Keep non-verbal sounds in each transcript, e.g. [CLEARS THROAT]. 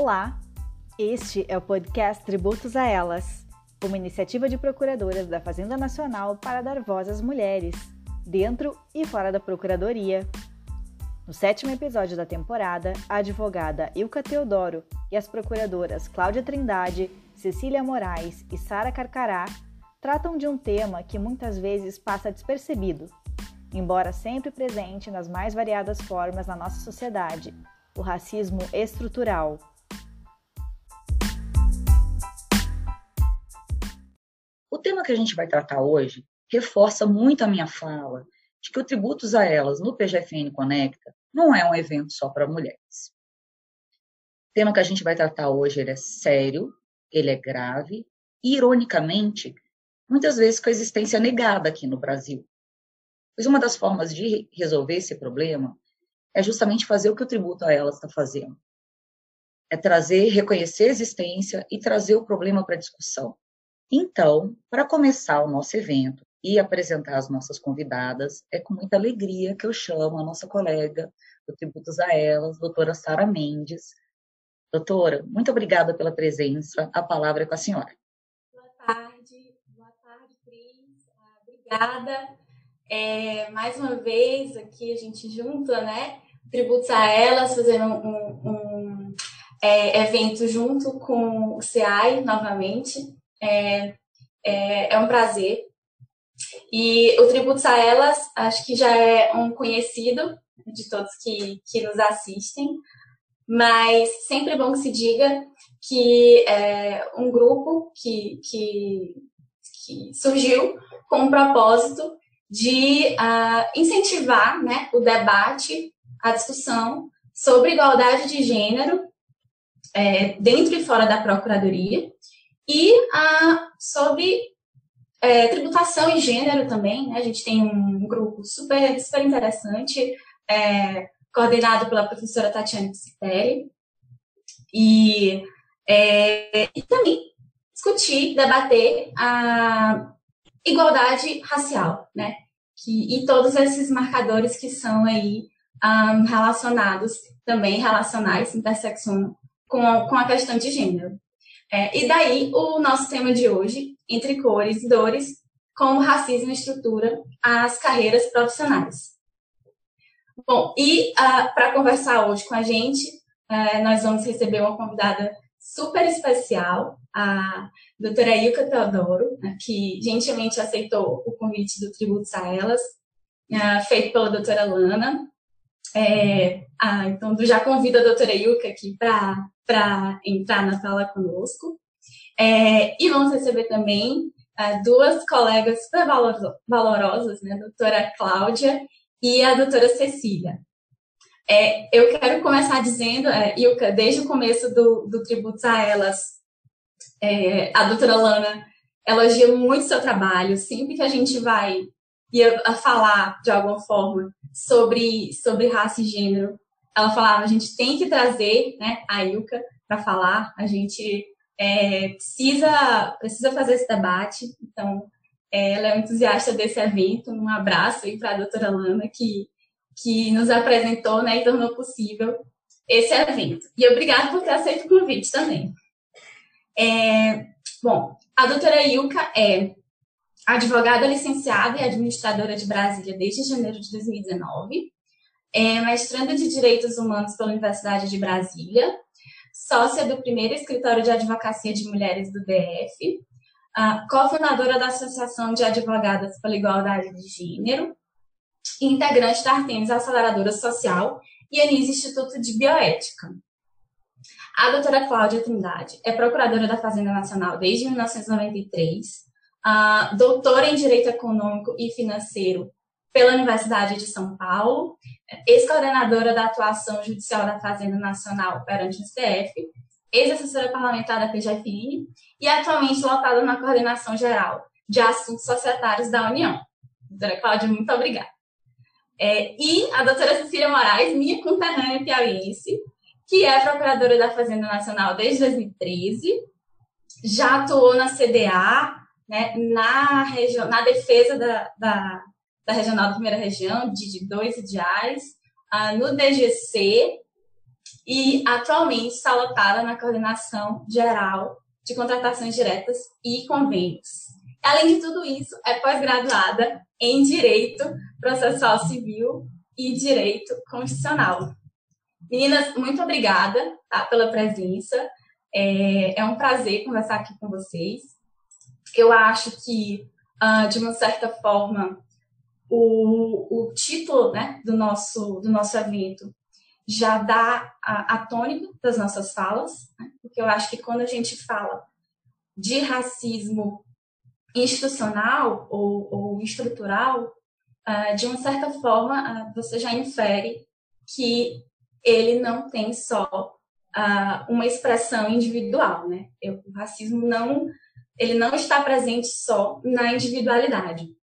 Olá! Este é o podcast Tributos a Elas, uma iniciativa de procuradoras da Fazenda Nacional para dar voz às mulheres, dentro e fora da Procuradoria. No sétimo episódio da temporada, a advogada Ilka Teodoro e as procuradoras Cláudia Trindade, Cecília Moraes e Sara Carcará tratam de um tema que muitas vezes passa despercebido, embora sempre presente nas mais variadas formas na nossa sociedade, o racismo estrutural. O tema que a gente vai tratar hoje reforça muito a minha fala de que o Tributos a Elas no PGFN Conecta não é um evento só para mulheres. O tema que a gente vai tratar hoje é sério, ele é grave e, ironicamente, muitas vezes com a existência negada aqui no Brasil. Pois uma das formas de resolver esse problema é justamente fazer o que o tributo a elas está fazendo. É trazer, reconhecer a existência e trazer o problema para discussão. Então, para começar o nosso evento e apresentar as nossas convidadas, é com muita alegria que eu chamo a nossa colega do Tributos a Elas, doutora Sara Mendes. Doutora, muito obrigada pela presença. A palavra é com a senhora. Boa tarde, boa tarde, Cris. Obrigada. É, mais uma vez aqui a gente junta, né? Tributos a Elas, fazendo um, um é, evento junto com o CEAI novamente. É, é, é, um prazer. E o Tributos a Elas, acho que já é um conhecido de todos que, que nos assistem, mas sempre bom que se diga que é um grupo que, que, que surgiu com o propósito de uh, incentivar né, o debate, a discussão sobre igualdade de gênero é, dentro e fora da Procuradoria e uh, sobre é, tributação e gênero também. Né? A gente tem um grupo super, super interessante, é, coordenado pela professora Tatiane Psiteri, e, é, e também discutir, debater a igualdade racial, né? Que, e todos esses marcadores que são aí um, relacionados, também relacionais, interseccionam com, com a questão de gênero. É, e daí o nosso tema de hoje, entre cores e dores, como racismo estrutura as carreiras profissionais. Bom, e uh, para conversar hoje com a gente, uh, nós vamos receber uma convidada super especial, a doutora Ilka Teodoro, né, que gentilmente aceitou o convite do Tributos a Elas, uh, feito pela doutora Lana. É, ah, então, já convido a doutora Ilka aqui para entrar na sala conosco. É, e vamos receber também uh, duas colegas super valorosas, né, a doutora Cláudia e a doutora Cecília. É, eu quero começar dizendo, é, Ilka, desde o começo do, do Tributos a Elas, é, a doutora Lana elogia muito seu trabalho, sempre que a gente vai ia falar de alguma forma sobre, sobre raça e gênero, ela falava, a gente tem que trazer né, a Ilka para falar, a gente é, precisa, precisa fazer esse debate, então é, ela é um entusiasta desse evento, um abraço aí para a doutora Lana, que, que nos apresentou né, e tornou possível esse evento. E obrigada por ter aceito o convite também. É, bom, a doutora Ilka é advogada licenciada e administradora de Brasília desde janeiro de 2019, é mestranda de Direitos Humanos pela Universidade de Brasília, sócia do primeiro escritório de advocacia de mulheres do DF, cofundadora da Associação de Advogadas pela Igualdade de Gênero, integrante da Artemis Aceleradora Social e Anis Instituto de Bioética. A doutora Cláudia Trindade é procuradora da Fazenda Nacional desde 1993, uh, doutora em Direito Econômico e Financeiro pela Universidade de São Paulo, ex-coordenadora da atuação judicial da Fazenda Nacional perante o CF, ex-assessora parlamentar da PGFN e atualmente lotada na coordenação geral de assuntos societários da União. Doutora Cláudia, muito obrigada. É, e a doutora Cecília Moraes, minha conterrânea piauiense, que é procuradora da Fazenda Nacional desde 2013, já atuou na CDA, né, na, região, na defesa da, da, da Regional da Primeira Região, de, de dois ideais, no DGC, e atualmente está lotada na coordenação geral de contratações diretas e convênios. Além de tudo isso, é pós-graduada em Direito Processual Civil e Direito Constitucional. Meninas, muito obrigada tá, pela presença. É, é, um prazer conversar aqui com vocês. Eu acho que, uh, de uma certa forma, o, o título né, do, nosso, do nosso evento já dá a, a tônica das nossas falas, né? porque eu acho que quando a gente fala de racismo institucional ou, ou estrutural, uh, de uma certa forma, uh, você já infere que ele não tem só uh, uma expressão individual, né? Eu, o racismo não, ele não está presente só na individualidade.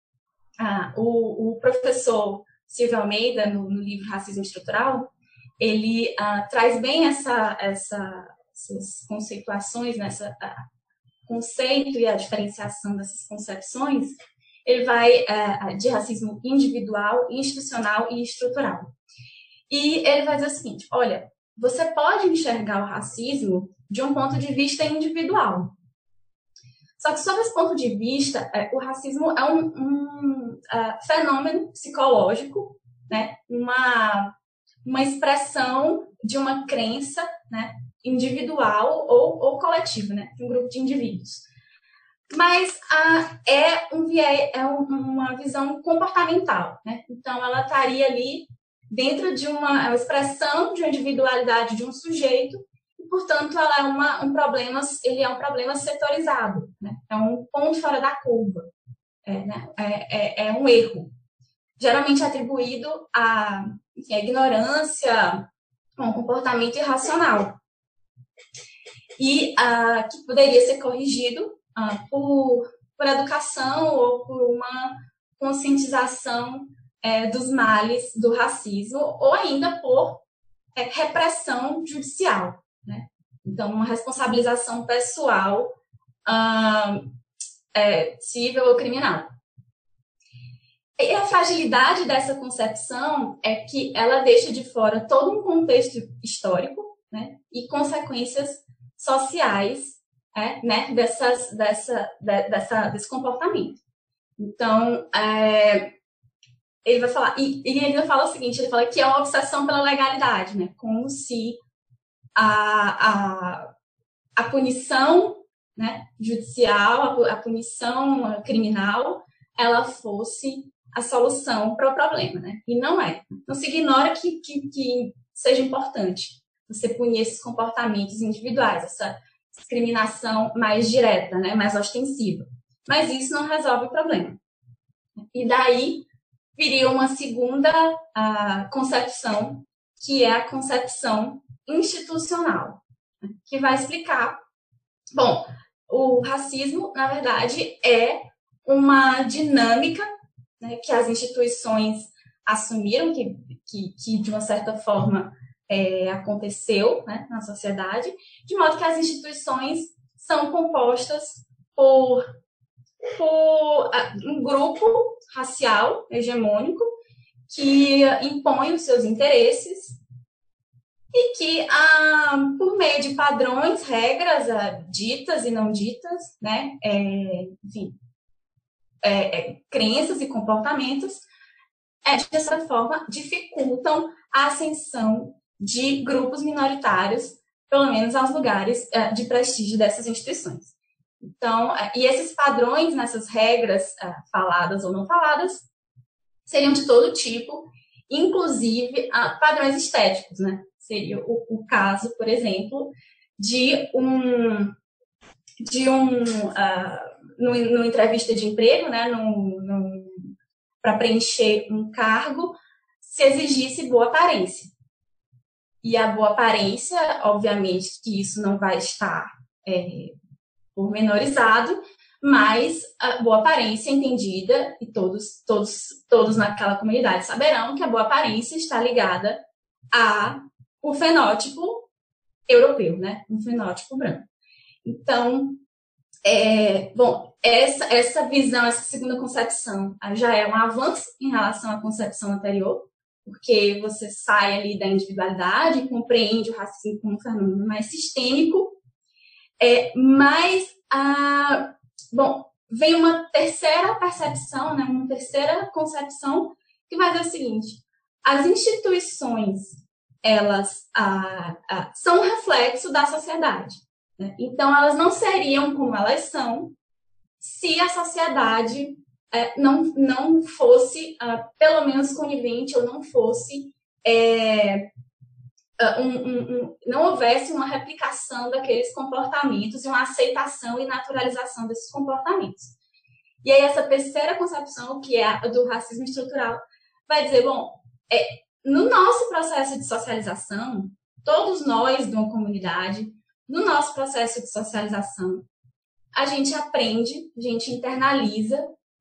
O, o, professor Silvio Almeida, no, no livro Racismo Estrutural, ele traz bem essa, essa, essas conceituações, nessa né? conceito e a diferenciação dessas concepções, ele vai é, de racismo individual, institucional e estrutural. E ele vai dizer o seguinte: olha, você pode enxergar o racismo de um ponto de vista individual. Só que, sob esse ponto de vista, é, o racismo é um, um uh, fenômeno psicológico, né? uma, uma expressão de uma crença né? individual ou, ou coletivo, né? um grupo de indivíduos. Mas ah, é, um é um, uma visão comportamental, né? Então, ela estaria ali dentro de uma, é uma expressão de uma individualidade de um sujeito portanto, ela é uma, um problema, ele é um problema setorizado, né? É um ponto fora da curva, é, né? é, é, é um erro, geralmente atribuído à, à ignorância, a um comportamento irracional e uh, que poderia ser corrigido uh, por, por educação ou por uma conscientização é, dos males do racismo ou ainda por é, repressão judicial? Então, uma responsabilização pessoal é, civil ou criminal. E a fragilidade dessa concepção é que ela deixa de fora todo um contexto histórico né, e consequências sociais é, né, dessas, dessa, de, dessa, desse comportamento. Então, é, ele vai falar, e, e, ele fala o seguinte, ele fala que é uma obsessão pela legalidade, né, como se a, a, a punição né, judicial, a, a punição criminal, ela fosse a solução para o problema, né? E não é. Não se ignora que, que, que seja importante você punir esses comportamentos individuais, essa discriminação mais direta, né, mais ostensiva. Mas isso não resolve o problema. E daí viria uma segunda uh, concepção, que é a concepção institucional, que vai explicar. Bom, o racismo, na verdade, é uma dinâmica né, que as instituições assumiram, que, que, que de uma certa forma é, aconteceu né, na sociedade, de modo que as instituições são compostas por, por um grupo racial hegemônico que impõe os seus interesses e que, ah, por meio de padrões, regras ah, ditas e não ditas, né, é, enfim, é, é, crenças e comportamentos, é, de certa forma, dificultam a ascensão de grupos minoritários, pelo menos aos lugares uh, de prestígio dessas instituições. Então, uh, e esses padrões nessas regras uh, faladas ou não faladas seriam de todo tipo, inclusive padrões estéticos, né? Seria o, o, caso, por exemplo, de um de um no, no entrevista de emprego, né? Para preencher um cargo, se exigisse boa aparência. E a boa aparência, obviamente que isso não vai estar é, pormenorizado, mas a boa aparência entendida, e todos, todos, todos naquela comunidade saberão que a boa aparência está ligada a o fenótipo europeu, né? Um fenótipo branco. Então, é, bom, essa, essa visão, essa segunda concepção já é um avanço em relação à concepção anterior, porque você sai ali da individualidade compreende o racismo como um fenômeno mais sistêmico. É, mas, a, bom, vem uma terceira percepção, né, uma terceira concepção que vai dizer o seguinte: as instituições elas a, a, são um reflexo da sociedade. Né? Então, elas não seriam como elas são se a sociedade é, não, não fosse, uh, pelo menos, conivente ou não fosse. É, uh, um, um, um, não houvesse uma replicação daqueles comportamentos e uma aceitação e naturalização desses comportamentos. E aí, essa terceira concepção, que é a do racismo estrutural, vai dizer: bom, é, no nosso processo de socialização, todos nós de uma comunidade, no nosso processo de socialização, a gente aprende, a gente internaliza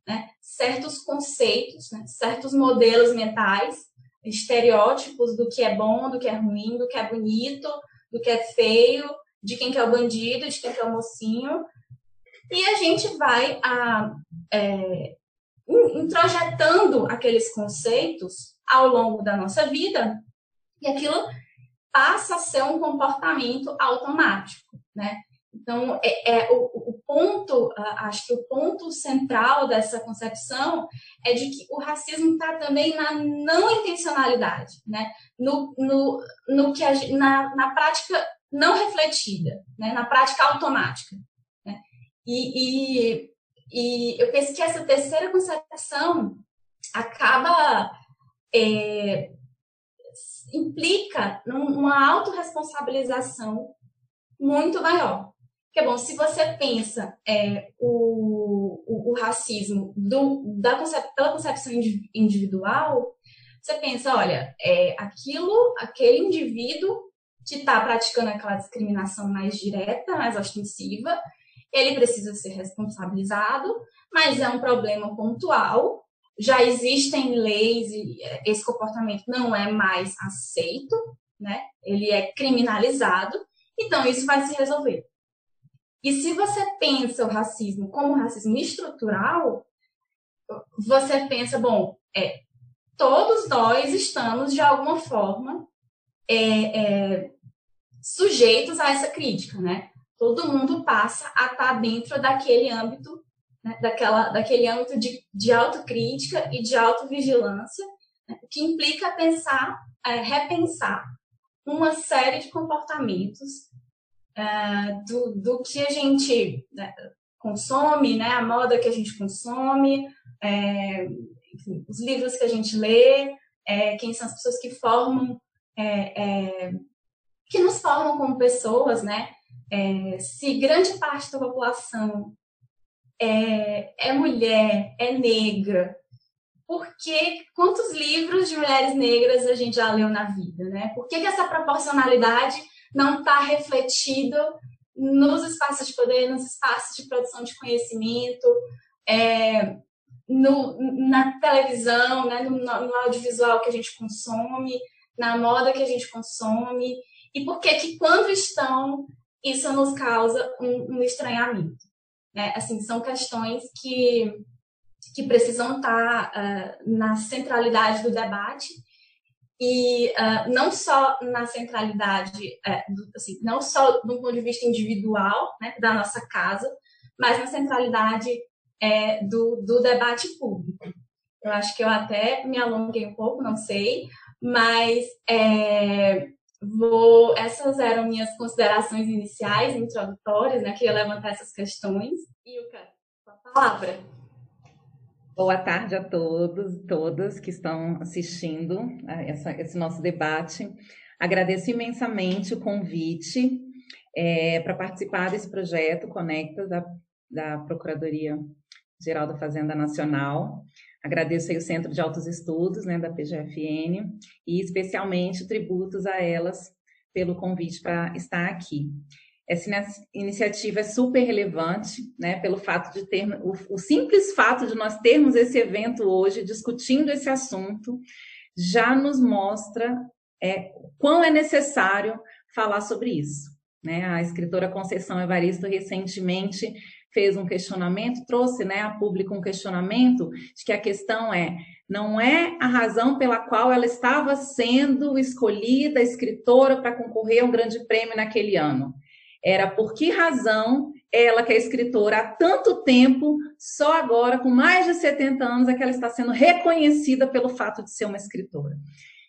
né, certos conceitos, né, certos modelos mentais, estereótipos do que é bom, do que é ruim, do que é bonito, do que é feio, de quem que é o bandido, de quem que é o mocinho. E a gente vai a, é, introjetando aqueles conceitos ao longo da nossa vida e aquilo passa a ser um comportamento automático, né? Então, é, é o, o, ponto, acho que o ponto central dessa concepção é de que o racismo está também na não intencionalidade, né? no, no, no que a, na, na prática não refletida, né? na prática automática. Né? E, e, e eu penso que essa terceira concepção acaba é, implica numa autorresponsabilização muito maior. Porque, bom, se você pensa é, o, o, o, racismo do, da concep, pela concepção individual, você pensa, olha, é aquilo, aquele indivíduo que está praticando aquela discriminação mais direta, mais ostensiva, ele precisa ser responsabilizado, mas é um problema pontual. Já existem leis e esse comportamento não é mais aceito, né? Ele é criminalizado, então isso vai se resolver. E se você pensa o racismo como racismo estrutural, você pensa, bom, é, todos nós estamos, de alguma forma, é, é, sujeitos a essa crítica, né? Todo mundo passa a estar dentro daquele âmbito, né? daquela, daquele âmbito de, de autocrítica e de autovigilância, né? que implica pensar, é, repensar uma série de comportamentos uh, do, do que a gente né, consome, né, a moda que a gente consome, é, os livros que a gente lê, é, quem são as pessoas que formam, é, é que nos formam como pessoas, né? É, se grande parte da população é, é mulher, é negra, porque quantos livros de mulheres negras a gente já leu na vida, né? Por que, que essa proporcionalidade não está refletido nos espaços de poder, nos espaços de produção de conhecimento, é, no, na televisão, né, no, no, audiovisual que a gente consome, na moda que a gente consome, e por que que quando estão, isso nos causa um, um estranhamento. Né? Assim, são questões que, que precisam estar uh, na centralidade do debate e uh, não só na centralidade, uh, do, assim, não só do ponto de vista individual, né, da nossa casa, mas na centralidade uh, do, do debate público. Eu acho que eu até me alonguei um pouco, não sei, mas é, vou, essas eram minhas considerações iniciais, introdutórias, né, queria levantar essas questões. Com a palavra. Boa tarde a todos e todas que estão assistindo a essa, esse nosso debate. Agradeço imensamente o convite é, para participar desse projeto Conectas da, da Procuradoria Geral da Fazenda Nacional. Agradeço aí o Centro de Altos Estudos, né, da PGFN, e especialmente tributos a elas pelo convite para estar aqui. Essa iniciativa é super relevante, né, pelo fato de ter o, o, simples fato de nós termos esse evento hoje discutindo esse assunto já nos mostra é, quão é necessário falar sobre isso. Né? A escritora Conceição Evaristo recentemente fez um questionamento, trouxe né, a público um questionamento de que a questão é não é a razão pela qual ela estava sendo escolhida escritora para concorrer a um grande prêmio naquele ano. Era por que razão ela, que é escritora há tanto tempo, só agora, com mais de 70 anos, é que ela está sendo reconhecida pelo fato de ser uma escritora.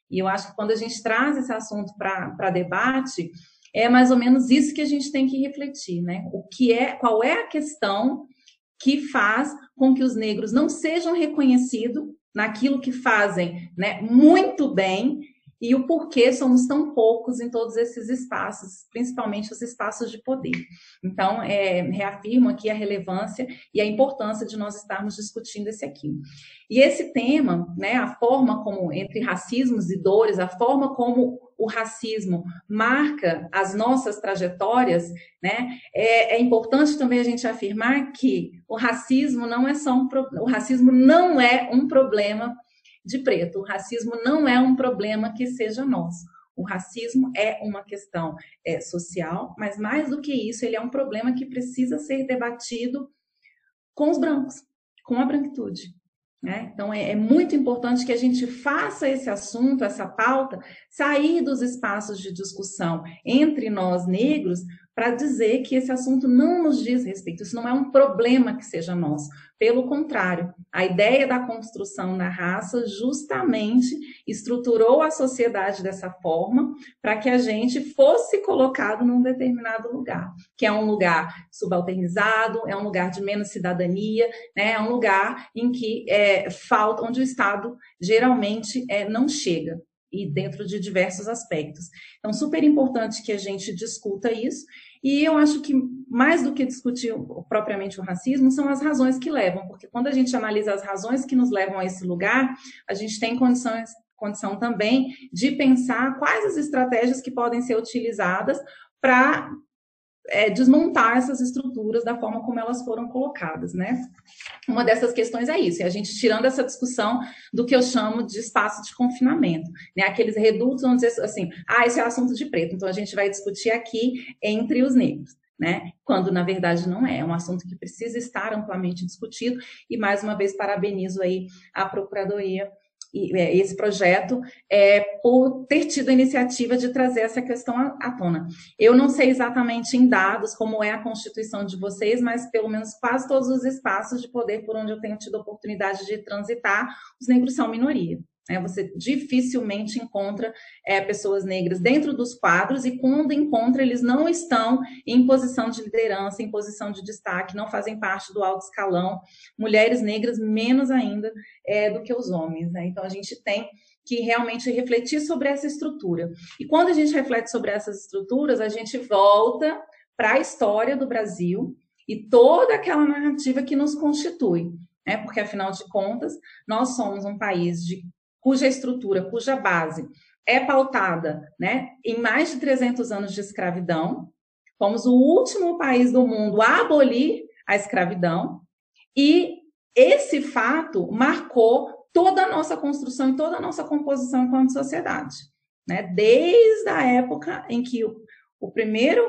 E eu acho que quando a gente traz esse assunto para debate, é mais ou menos isso que a gente tem que refletir, né? O que é, qual é a questão que faz com que os negros não sejam reconhecidos naquilo que fazem, né, muito bem e o porquê somos tão poucos em todos esses espaços, principalmente os espaços de poder. Então, é, reafirmo aqui a relevância e a importância de nós estarmos discutindo esse aqui. E esse tema, né, a forma como, entre racismos e dores, a forma como o racismo marca as nossas trajetórias, né, é, é importante também a gente afirmar que o racismo não é só um, o racismo não é um problema de preto. O racismo não é um problema que seja nosso. O racismo é uma questão é, social, mas mais do que isso, ele é um problema que precisa ser debatido com os brancos, com a branquitude. Né? Então, é, é, muito importante que a gente faça esse assunto, essa pauta, sair dos espaços de discussão entre nós negros, para dizer que esse assunto não nos diz respeito, isso não é um problema que seja nosso. Pelo contrário, a ideia da construção da raça justamente estruturou a sociedade dessa forma para que a gente fosse colocado num determinado lugar, que é um lugar subalternizado, é um lugar de menos cidadania, né? é um lugar em que é, falta, onde o Estado geralmente é, não chega e dentro de diversos aspectos. Então, super importante que a gente discuta isso. E eu acho que mais do que discutir propriamente o racismo, são as razões que levam, porque quando a gente analisa as razões que nos levam a esse lugar, a gente tem condições, condição também de pensar quais as estratégias que podem ser utilizadas para é, desmontar essas estruturas da forma como elas foram colocadas, né? Uma dessas questões é isso, é a gente tirando essa discussão do que eu chamo de espaço de confinamento, né? Aqueles redutos onde assim, ah, esse é assunto de preto, então a gente vai discutir aqui entre os negros. Né? Quando na verdade não é, é um assunto que precisa estar amplamente discutido e mais uma vez parabenizo aí a Procuradoria esse projeto é, por ter tido a iniciativa de trazer essa questão à, à, tona. Eu não sei exatamente em dados como é a constituição de vocês, mas pelo menos quase todos os espaços de poder por onde eu tenho tido a oportunidade de transitar, os negros são minoria. Né? Você dificilmente encontra é, pessoas negras dentro dos quadros e quando encontra, eles não estão em posição de liderança, em posição de destaque, não fazem parte do alto escalão. Mulheres negras, menos ainda é, do que os homens. Né? Então, a gente tem que realmente refletir sobre essa estrutura. E quando a gente reflete sobre essas estruturas, a gente volta para a história do Brasil e toda aquela narrativa que nos constitui. Né? Porque, afinal de contas, nós somos um país de cuja estrutura, cuja base é pautada né, em mais de 300 anos de escravidão. Fomos o último país do mundo a abolir a escravidão. E esse fato marcou toda a nossa construção e toda a nossa composição enquanto sociedade. Né? Desde a época em que o, o primeiro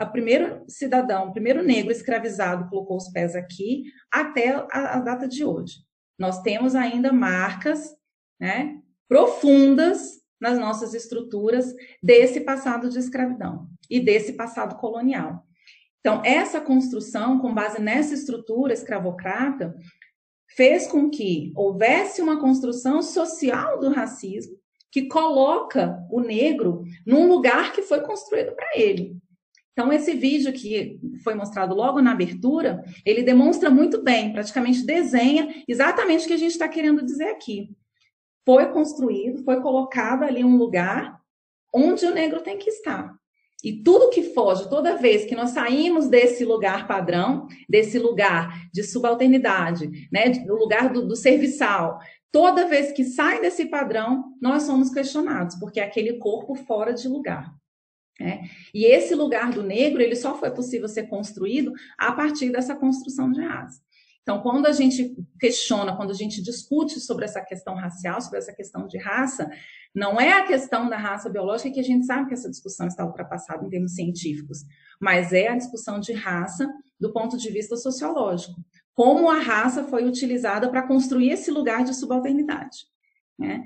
o primeiro cidadão, o primeiro negro escravizado colocou os pés aqui, até a, a data de hoje. Nós temos ainda marcas né, profundas nas nossas estruturas desse passado de escravidão e desse passado colonial. Então, essa construção, com base nessa estrutura escravocrata, fez com que houvesse uma construção social do racismo que coloca o negro num lugar que foi construído para ele. Então, esse vídeo que foi mostrado logo na abertura, ele demonstra muito bem, praticamente desenha exatamente o que a gente está querendo dizer aqui foi construído, foi colocado ali um lugar onde o negro tem que estar. E tudo que foge, toda vez que nós saímos desse lugar padrão, desse lugar de subalternidade, né, do lugar do, do serviçal, toda vez que sai desse padrão, nós somos questionados, porque é aquele corpo fora de lugar. Né? E esse lugar do negro, ele só foi possível ser construído a partir dessa construção de raça. Então, quando a gente questiona, quando a gente discute sobre essa questão racial, sobre essa questão de raça, não é a questão da raça biológica que a gente sabe que essa discussão está ultrapassada em termos científicos, mas é a discussão de raça do ponto de vista sociológico. como a raça foi utilizada para construir esse lugar de subalternidade. Né?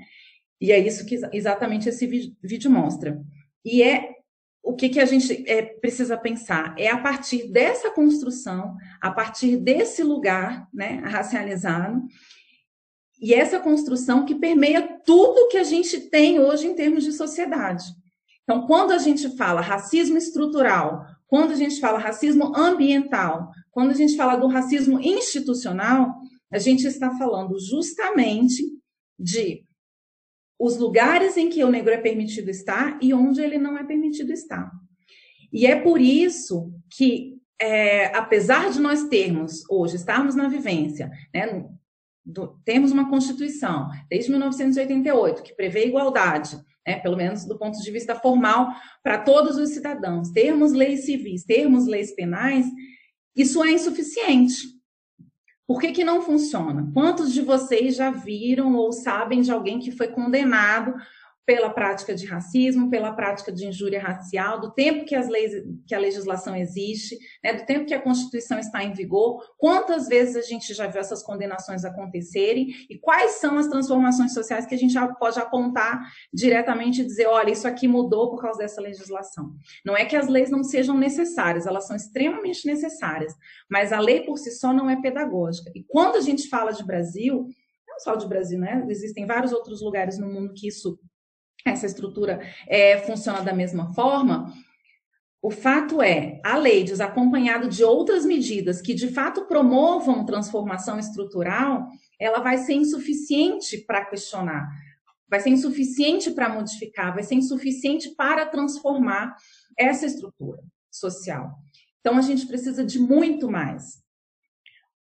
E é isso que exatamente esse vídeo mostra. E é o que, que a gente é, precisa pensar? É a partir dessa construção, a partir desse lugar né, racializado, e essa construção que permeia tudo que a gente tem hoje em termos de sociedade. Então, quando a gente fala racismo estrutural, quando a gente fala racismo ambiental, quando a gente fala do racismo institucional, a gente está falando justamente de os lugares em que o negro é permitido estar e onde ele não é permitido estar. E é por isso que, é, apesar de nós termos hoje, estarmos na vivência, né, do, temos uma Constituição, desde 1988, que prevê igualdade, né, pelo menos do ponto de vista formal, para todos os cidadãos, termos leis civis, termos leis penais, isso é insuficiente. Por que, que não funciona? Quantos de vocês já viram ou sabem de alguém que foi condenado pela prática de racismo, pela prática de injúria racial, do tempo que as leis, que a legislação existe, né, do tempo que a Constituição está em vigor, quantas vezes a gente já viu essas condenações acontecerem e quais são as transformações sociais que a gente já pode apontar diretamente e dizer, olha, isso aqui mudou por causa dessa legislação. Não é que as leis não sejam necessárias, elas são extremamente necessárias, mas a lei por si só não é pedagógica. E quando a gente fala de Brasil, não só de Brasil, né? Existem vários outros lugares no mundo que isso essa estrutura é, funciona da mesma forma, o fato é, a lei desacompanhado de outras medidas que de fato promovam transformação estrutural, ela vai ser insuficiente para questionar, vai ser insuficiente para modificar, vai ser insuficiente para transformar essa estrutura social. Então a gente precisa de muito mais.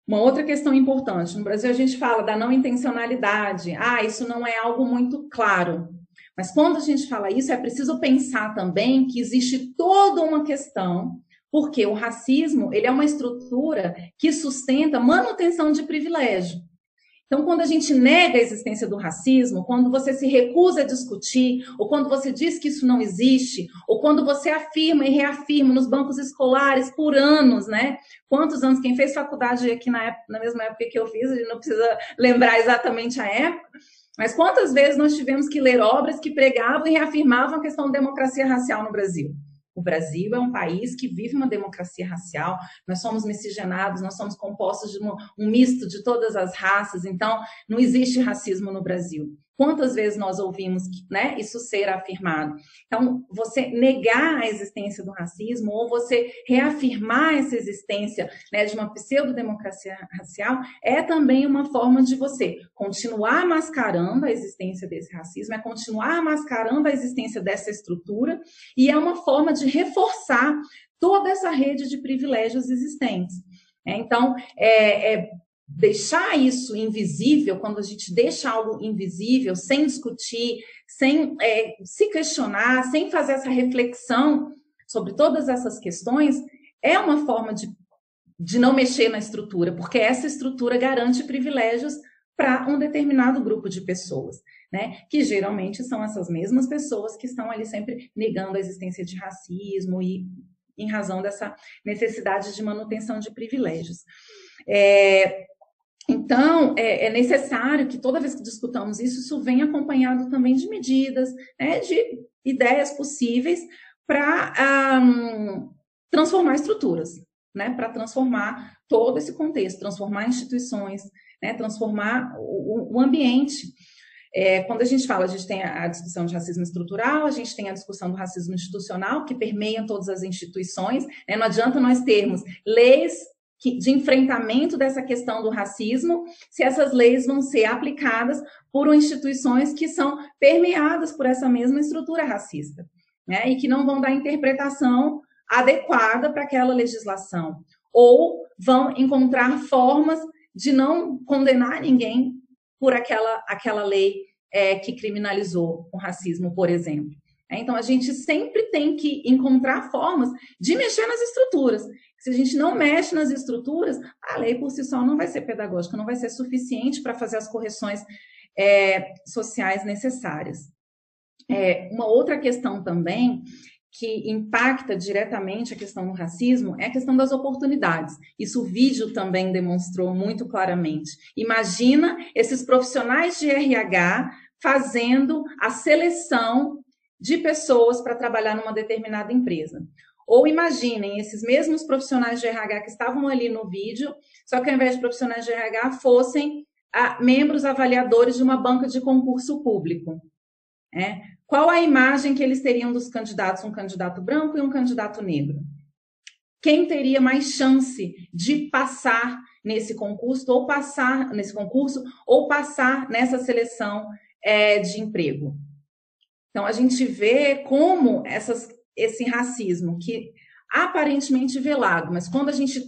Uma outra questão importante, no Brasil a gente fala da não intencionalidade. Ah, isso não é algo muito claro. Mas quando a gente fala isso, é preciso pensar também que existe toda uma questão, porque o racismo ele é uma estrutura que sustenta manutenção de privilégio. Então, quando a gente nega a existência do racismo, quando você se recusa a discutir, ou quando você diz que isso não existe, ou quando você afirma e reafirma nos bancos escolares por anos, né? Quantos anos? Quem fez faculdade aqui na, época, na mesma época que eu fiz, a gente não precisa lembrar exatamente a época, mas quantas vezes nós tivemos que ler obras que pregavam e reafirmavam a questão da democracia racial no Brasil? O Brasil é um país que vive uma democracia racial, nós somos miscigenados, nós somos compostos de um, um misto de todas as raças, então não existe racismo no Brasil. Quantas vezes nós ouvimos né, isso ser afirmado? Então, você negar a existência do racismo ou você reafirmar essa existência né, de uma pseudo-democracia racial é também uma forma de você continuar mascarando a existência desse racismo, é continuar mascarando a existência dessa estrutura e é uma forma de reforçar toda essa rede de privilégios existentes. É, então, é, é, deixar isso invisível, quando a gente deixa algo invisível, sem discutir, sem é, se questionar, sem fazer essa reflexão sobre todas essas questões, é uma forma de, de não mexer na estrutura, porque essa estrutura garante privilégios para um determinado grupo de pessoas, né? Que geralmente são essas mesmas pessoas que estão ali sempre negando a existência de racismo e em razão dessa necessidade de manutenção de privilégios. É, então, é, é, necessário que toda vez que discutamos isso, isso venha acompanhado também de medidas, né, de ideias possíveis para um, transformar estruturas, né, para transformar todo esse contexto, transformar instituições, né, transformar o, o ambiente. É, quando a gente fala, a gente tem a discussão de racismo estrutural, a gente tem a discussão do racismo institucional, que permeia todas as instituições. Né? Não adianta nós termos leis de enfrentamento dessa questão do racismo, se essas leis vão ser aplicadas por instituições que são permeadas por essa mesma estrutura racista, né? E que não vão dar interpretação adequada para aquela legislação, ou vão encontrar formas de não condenar ninguém por aquela, aquela lei é, que criminalizou o racismo, por exemplo. É, então, a gente sempre tem que encontrar formas de mexer nas estruturas. Se a gente não mexe nas estruturas, a lei por si só não vai ser pedagógica, não vai ser suficiente para fazer as correções é, sociais necessárias. É, uma outra questão também que impacta diretamente a questão do racismo é a questão das oportunidades. Isso o vídeo também demonstrou muito claramente. Imagina esses profissionais de RH fazendo a seleção de pessoas para trabalhar numa determinada empresa. Ou imaginem esses mesmos profissionais de RH que estavam ali no vídeo, só que ao invés de profissionais de RH fossem a, membros avaliadores de uma banca de concurso público. É. Qual a imagem que eles teriam dos candidatos, um candidato branco e um candidato negro? Quem teria mais chance de passar nesse concurso ou passar nesse concurso ou passar nessa seleção é, de emprego? Então a gente vê como essas, esse racismo que aparentemente velado, mas quando a gente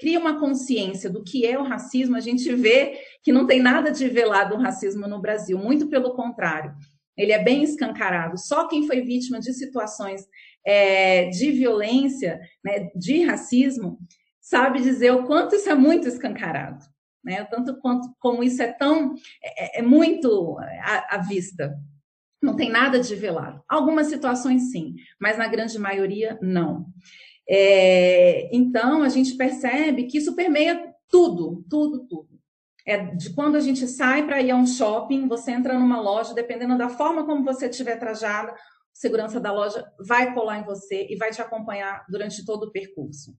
cria uma consciência do que é o racismo, a gente vê que não tem nada de velado o racismo no Brasil, muito pelo contrário. Ele é bem escancarado. Só quem foi vítima de situações é, de violência, né, de racismo, sabe dizer o quanto isso é muito escancarado, né? Tanto quanto como isso é tão é, é muito à, à vista. Não tem nada de velado. Algumas situações sim, mas na grande maioria não. É, então a gente percebe que isso permeia tudo, tudo, tudo. É de quando a gente sai para ir a um shopping, você entra numa loja, dependendo da forma como você estiver trajada, segurança da loja vai colar em você e vai te acompanhar durante todo o percurso.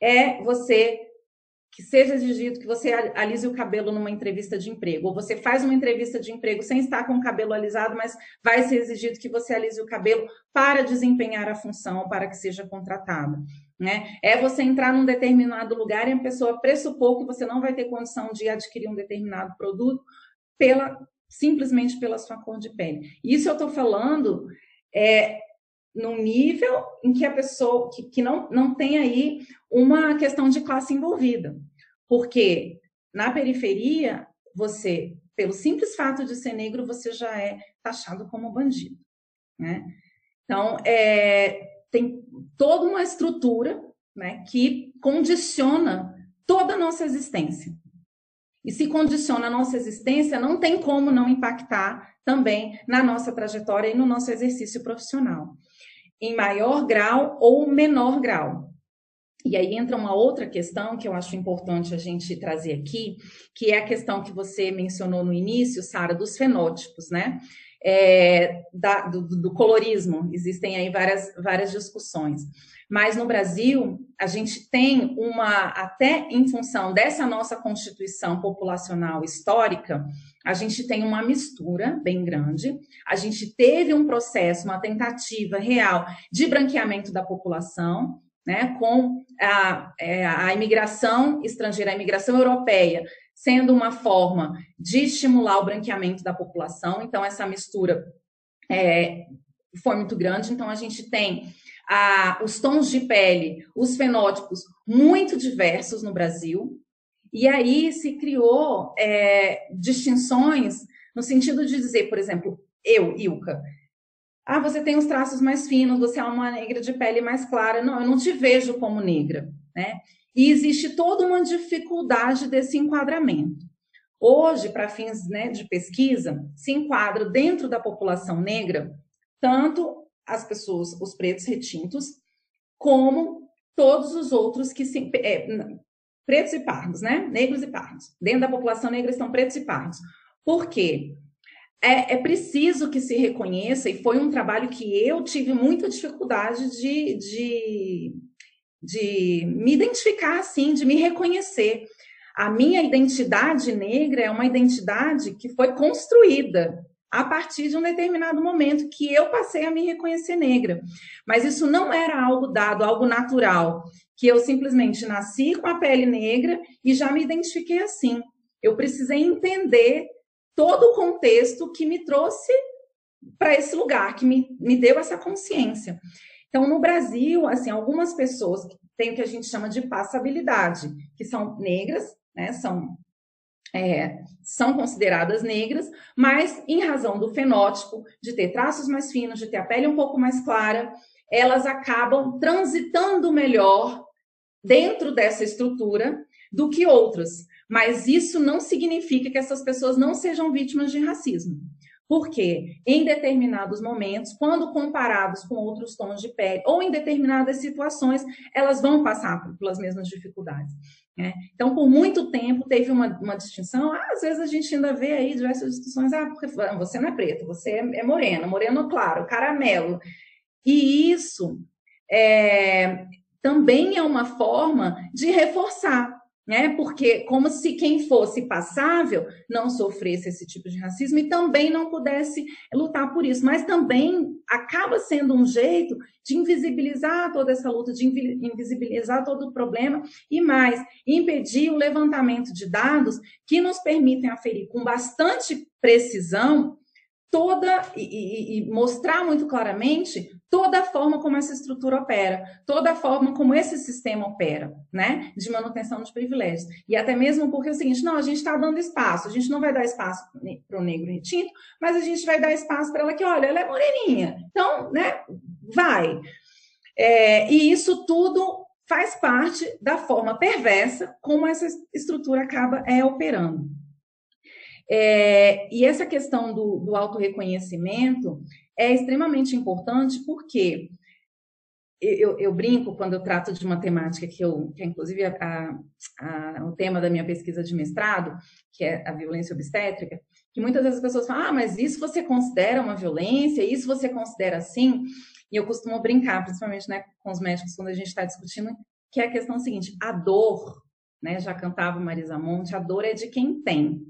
É você que seja exigido que você alise o cabelo numa entrevista de emprego, ou você faz uma entrevista de emprego sem estar com o cabelo alisado, mas vai ser exigido que você alise o cabelo para desempenhar a função, para que seja contratada. Né? É você entrar num determinado lugar e a pessoa pressupor que você não vai ter condição de adquirir um determinado produto pela simplesmente pela sua cor de pele. Isso eu estou falando é, num nível em que a pessoa que, que não, não tem aí uma questão de classe envolvida. Porque na periferia, você, pelo simples fato de ser negro, você já é taxado como bandido. Né? Então, é, tem toda uma estrutura né, que condiciona toda a nossa existência. E se condiciona a nossa existência, não tem como não impactar também na nossa trajetória e no nosso exercício profissional em maior grau ou menor grau. E aí entra uma outra questão que eu acho importante a gente trazer aqui, que é a questão que você mencionou no início, Sara, dos fenótipos, né? É, da, do, do, colorismo. Existem aí várias, várias discussões. Mas no Brasil, a gente tem uma, até em função dessa nossa constituição populacional histórica, a gente tem uma mistura bem grande. A gente teve um processo, uma tentativa real de branqueamento da população, né, com a, é, a imigração estrangeira, a imigração europeia, sendo uma forma de estimular o branqueamento da população. Então, essa mistura é, foi muito grande. Então, a gente tem os tons de pele, os fenótipos muito diversos no Brasil, e aí se criou é, distinções no sentido de dizer, por exemplo, eu, Ilka, ah, você tem os traços mais finos, você é uma negra de pele mais clara. Não, eu não te vejo como negra, né? E existe toda uma dificuldade desse enquadramento. Hoje, para fins né, de pesquisa, se enquadra dentro da população negra tanto as pessoas, os pretos retintos, como todos os outros que se, é, pretos e pardos, né? Negros e pardos. Dentro da população negra estão pretos e pardos. Por quê? É, é, preciso que se reconheça, e foi um trabalho que eu tive muita dificuldade de, de, de me identificar assim, de me reconhecer. A minha identidade negra é uma identidade que foi construída a partir de um determinado momento que eu passei a me reconhecer negra. Mas isso não era algo dado, algo natural, que eu simplesmente nasci com a pele negra e já me identifiquei assim. Eu precisei entender todo o contexto que me trouxe para esse lugar, que me, me deu essa consciência. Então, no Brasil, assim, algumas pessoas têm o que a gente chama de passabilidade, que são negras, né, são é, são consideradas negras, mas em razão do fenótipo, de ter traços mais finos, de ter a pele um pouco mais clara, elas acabam transitando melhor dentro dessa estrutura do que outras. Mas isso não significa que essas pessoas não sejam vítimas de racismo. Porque em determinados momentos, quando comparados com outros tons de pele, ou em determinadas situações, elas vão passar pelas mesmas dificuldades. Né? Então, por muito tempo, teve uma, uma distinção. Ah, às vezes a gente ainda vê aí diversas discussões. Ah, porque você não é preto, você é, é morena, moreno claro, caramelo. E isso é, também é uma forma de reforçar né? Porque como se quem fosse passável não sofresse esse tipo de racismo e também não pudesse lutar por isso, mas também acaba sendo um jeito de invisibilizar toda essa luta, de invisibilizar todo o problema e mais, impedir o levantamento de dados que nos permitem aferir com bastante precisão toda e, e, mostrar muito claramente toda a forma como essa estrutura opera, toda a forma como esse sistema opera, né, de manutenção de privilégios. E até mesmo porque é o seguinte, não, a gente está dando espaço, a gente não vai dar espaço para o negro retinto, mas a gente vai dar espaço para ela que, olha, ela é moreninha, então, né, vai. É, e isso tudo faz parte da forma perversa como essa estrutura acaba é, operando. É, e essa questão do, do autorreconhecimento é extremamente importante porque eu, eu, brinco quando eu trato de uma temática que, eu, que é inclusive a, a, o tema da minha pesquisa de mestrado, que é a violência obstétrica, que muitas vezes as pessoas falam, ah, mas isso você considera uma violência, isso você considera assim? E eu costumo brincar, principalmente né, com os médicos, quando a gente está discutindo, que é a questão seguinte, a dor, né, já cantava Marisa Monte, a dor é de quem tem.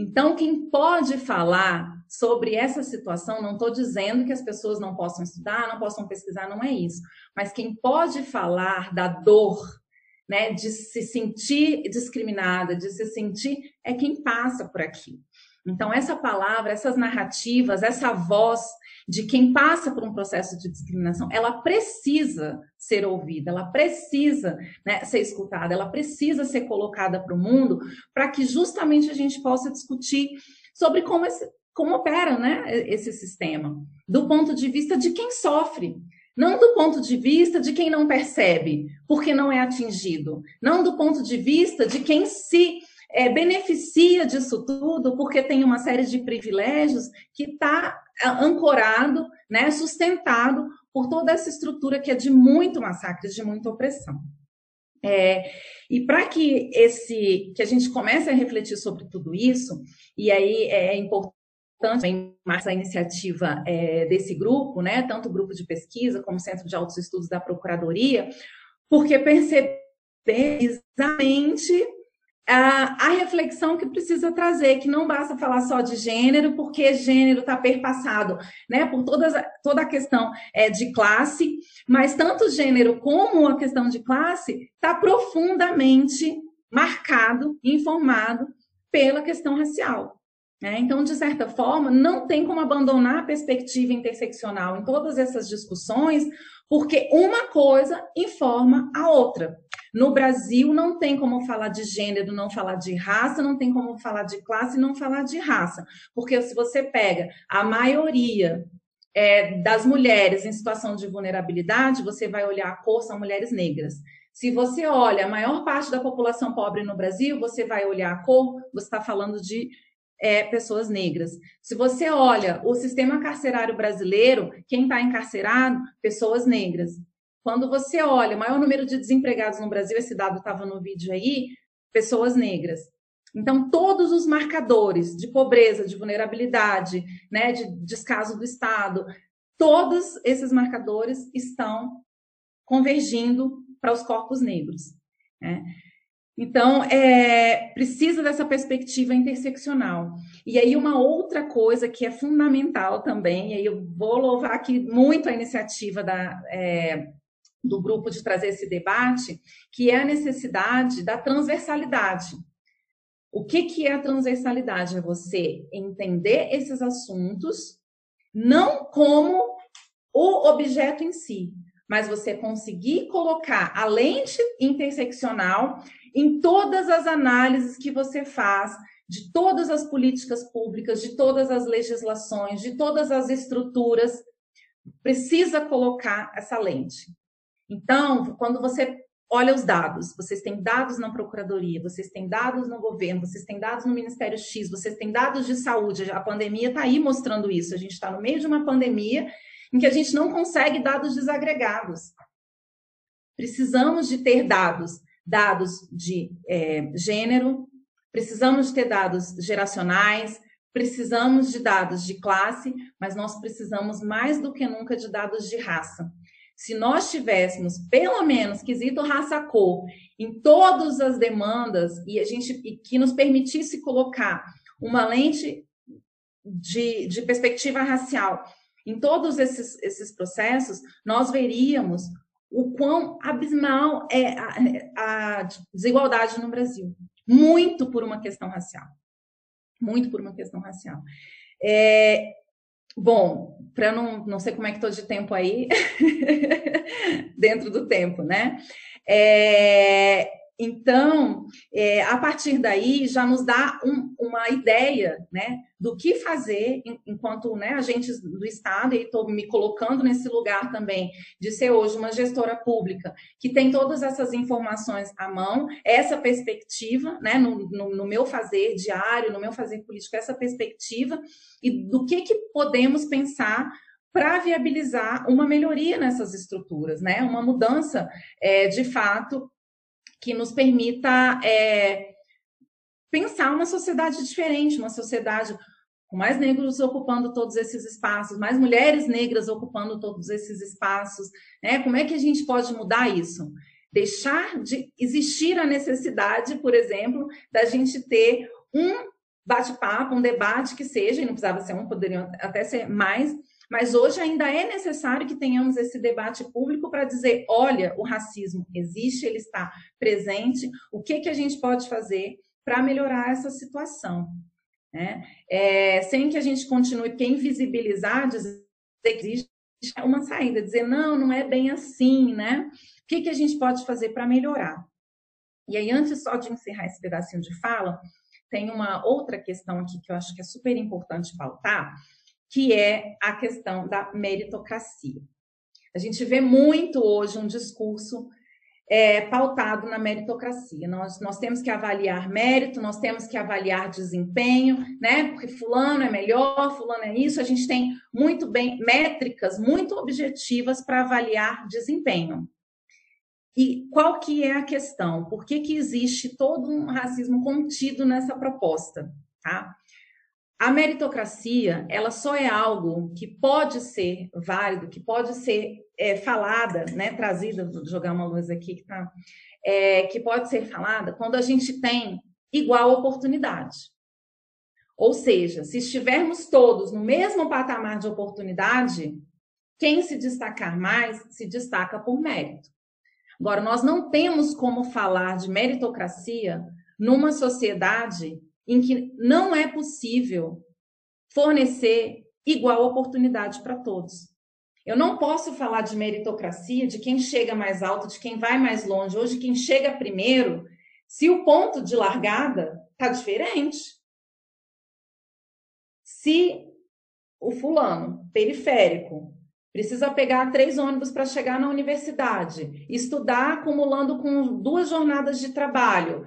Então, quem pode falar sobre essa situação, não estou dizendo que as pessoas não possam estudar, não possam pesquisar, não é isso. Mas quem pode falar da dor, né, de se sentir discriminada, de se sentir, é quem passa por aqui. Então, essa palavra, essas narrativas, essa voz de quem passa por um processo de discriminação, ela precisa ser ouvida, ela precisa né, ser escutada, ela precisa ser colocada para o mundo para que justamente a gente possa discutir sobre como, esse, como opera né, esse sistema, do ponto de vista de quem sofre, não do ponto de vista de quem não percebe, porque não é atingido, não do ponto de vista de quem se é, beneficia disso tudo porque tem uma série de privilégios que está é, ancorado, né, sustentado por toda essa estrutura que é de muito massacre, de muita opressão. É, e para que esse que a gente comece a refletir sobre tudo isso, e aí é importante mais a iniciativa é, desse grupo, né, tanto o grupo de pesquisa como o Centro de Altos Estudos da Procuradoria, porque perceber exatamente a, reflexão que precisa trazer, que não basta falar só de gênero, porque gênero está perpassado né, por todas, toda a questão é, de classe, mas tanto gênero como a questão de classe está profundamente marcado, informado pela questão racial. Né? Então, de certa forma, não tem como abandonar a perspectiva interseccional em todas essas discussões, porque uma coisa informa a outra. No Brasil, não tem como falar de gênero, não falar de raça, não tem como falar de classe, não falar de raça. Porque se você pega a maioria é, das mulheres em situação de vulnerabilidade, você vai olhar a cor, são mulheres negras. Se você olha a maior parte da população pobre no Brasil, você vai olhar a cor, você está falando de é, pessoas negras. Se você olha o sistema carcerário brasileiro, quem está encarcerado? Pessoas negras. Quando você olha o maior número de desempregados no Brasil, esse dado estava no vídeo aí, pessoas negras. Então, todos os marcadores de pobreza, de vulnerabilidade, né, de descaso do Estado, todos esses marcadores estão convergindo para os corpos negros. Né? Então, é, precisa dessa perspectiva interseccional. E aí, uma outra coisa que é fundamental também, e aí eu vou louvar aqui muito a iniciativa da, é, do grupo de trazer esse debate, que é a necessidade da transversalidade. O que, que é a transversalidade? É você entender esses assuntos não como o objeto em si, mas você conseguir colocar a lente interseccional em todas as análises que você faz de todas as políticas públicas, de todas as legislações, de todas as estruturas, precisa colocar essa lente. Então, quando você olha os dados. Vocês têm dados na procuradoria, vocês têm dados no governo, vocês têm dados no Ministério X, vocês têm dados de saúde. A pandemia está aí mostrando isso. A gente está no meio de uma pandemia em que a gente não consegue dados desagregados. Precisamos de ter dados, dados de é, gênero, precisamos de ter dados geracionais, precisamos de dados de classe, mas nós precisamos mais do que nunca de dados de raça. Se nós tivéssemos pelo menos quesito raça-cor em todas as demandas e a gente e que nos permitisse colocar uma lente de, de perspectiva racial em todos esses, esses processos, nós veríamos o quão abismal é a, a desigualdade no Brasil. Muito por uma questão racial. Muito por uma questão racial. É, bom, para não, não sei como é que estou de tempo aí, [LAUGHS] dentro do tempo, né? É, então, é, a partir daí, já nos dá um, uma ideia né, do que fazer enquanto né, agentes do Estado, e estou me colocando nesse lugar também de ser hoje uma gestora pública que tem todas essas informações à mão, essa perspectiva, né, no, no, no meu fazer diário, no meu fazer político, essa perspectiva, e do que, que podemos pensar para viabilizar uma melhoria nessas estruturas, né? Uma mudança é, de fato que nos permita é, pensar uma sociedade diferente, uma sociedade com mais negros ocupando todos esses espaços, mais mulheres negras ocupando todos esses espaços, né? Como é que a gente pode mudar isso? Deixar de existir a necessidade, por exemplo, da gente ter um bate-papo, um debate que seja, e não precisava ser um, poderiam até ser mais, mas hoje ainda é necessário que tenhamos esse debate público para dizer: olha, o racismo existe, ele está presente, o que, que a gente pode fazer para melhorar essa situação? Né? É, sem que a gente continue, porque invisibilizar, dizer que existe uma saída, dizer não, não é bem assim, né? O que, que a gente pode fazer para melhorar? E aí, antes só de encerrar esse pedacinho de fala, tem uma outra questão aqui que eu acho que é super importante pautar, que é a questão da meritocracia. A gente vê muito hoje um discurso é, pautado na meritocracia. Nós, nós temos que avaliar mérito, nós temos que avaliar desempenho, né? Porque fulano é melhor, fulano é isso. A gente tem muito bem métricas muito objetivas para avaliar desempenho. E qual que é a questão? Por que, que existe todo um racismo contido nessa proposta? Tá? A meritocracia, ela só é algo que pode ser válido, que pode ser é, falada, né, trazida, vou jogar uma luz aqui que tá, é, que pode ser falada quando a gente tem igual oportunidade. Ou seja, se estivermos todos no mesmo patamar de oportunidade, quem se destacar mais se destaca por mérito. Agora, nós não temos como falar de meritocracia numa sociedade em que não é possível fornecer igual oportunidade para todos. Eu não posso falar de meritocracia, de quem chega mais alto, de quem vai mais longe, hoje quem chega primeiro, se o ponto de largada está diferente. Se o fulano periférico precisa pegar três ônibus para chegar na universidade, estudar acumulando com duas jornadas de trabalho,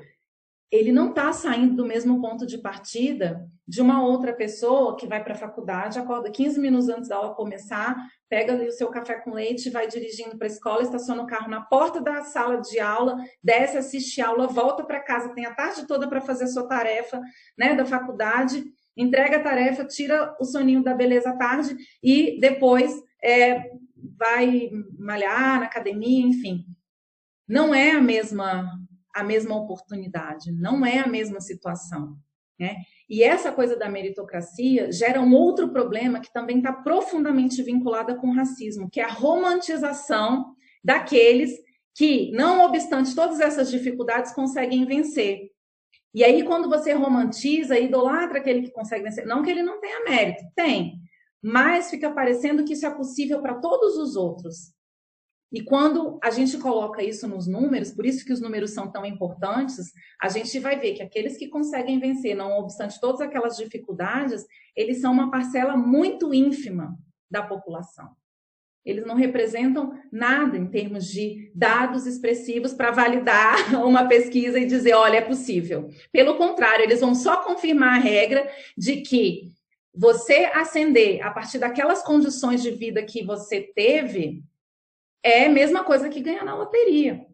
ele não está saindo do mesmo ponto de partida de uma outra pessoa que vai para a faculdade, acorda 15 minutos antes da aula começar, pega o seu café com leite, vai dirigindo para a escola, estaciona o carro na porta da sala de aula, desce, assiste aula, volta para casa, tem a tarde toda para fazer a sua tarefa né, da faculdade, entrega a tarefa, tira o soninho da beleza à tarde e depois é, vai malhar na academia, enfim. Não é a mesma a mesma oportunidade, não é a mesma situação. Né? E essa coisa da meritocracia gera um outro problema que também está profundamente vinculada com o racismo, que é a romantização daqueles que, não obstante todas essas dificuldades, conseguem vencer. E aí, quando você romantiza, idolatra aquele que consegue vencer, não que ele não tenha mérito, tem, mas fica parecendo que isso é possível para todos os outros. E quando a gente coloca isso nos números, por isso que os números são tão importantes, a gente vai ver que aqueles que conseguem vencer, não obstante todas aquelas dificuldades, eles são uma parcela muito ínfima da população. Eles não representam nada em termos de dados expressivos para validar [LAUGHS] uma pesquisa e dizer, olha, é possível. Pelo contrário, eles vão só confirmar a regra de que você ascender a partir daquelas condições de vida que você teve é a mesma coisa que ganhar na loteria.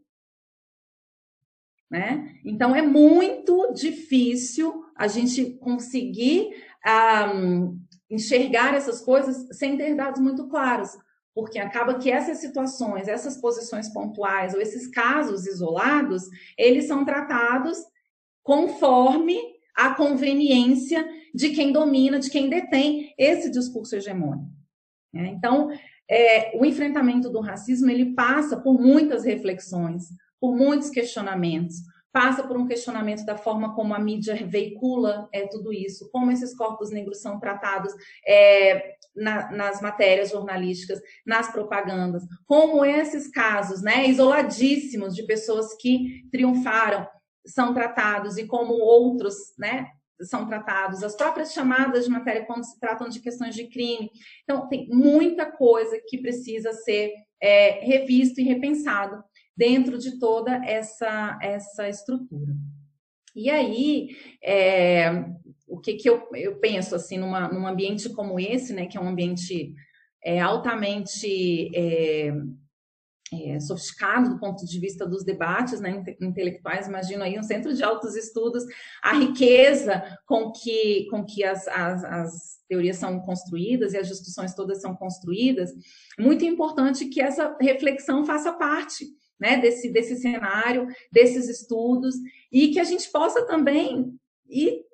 Né? Então é muito difícil a gente conseguir um, enxergar essas coisas sem ter dados muito claros, porque acaba que essas situações, essas posições pontuais ou esses casos isolados, eles são tratados conforme a conveniência de quem domina, de quem detém esse discurso hegemônico. Né? Então, é, o enfrentamento do racismo ele passa por muitas reflexões, por muitos questionamentos, passa por um questionamento da forma como a mídia veicula é, tudo isso, como esses corpos negros são tratados é, na, nas matérias jornalísticas, nas propagandas, como esses casos, né, isoladíssimos de pessoas que triunfaram são tratados e como outros, né, são tratados, as próprias chamadas de matéria quando se tratam de questões de crime. Então, tem muita coisa que precisa ser é, revisto e repensado dentro de toda essa, essa estrutura. E aí, é, o que, que eu, eu penso assim numa, num ambiente como esse, né, que é um ambiente é, altamente é, sofisticado do ponto de vista dos debates né, intelectuais, imagino aí um centro de altos estudos, a riqueza com que, com que as, as, as teorias são construídas e as discussões todas são construídas, muito importante que essa reflexão faça parte né, desse, desse cenário, desses estudos, e que a gente possa também ir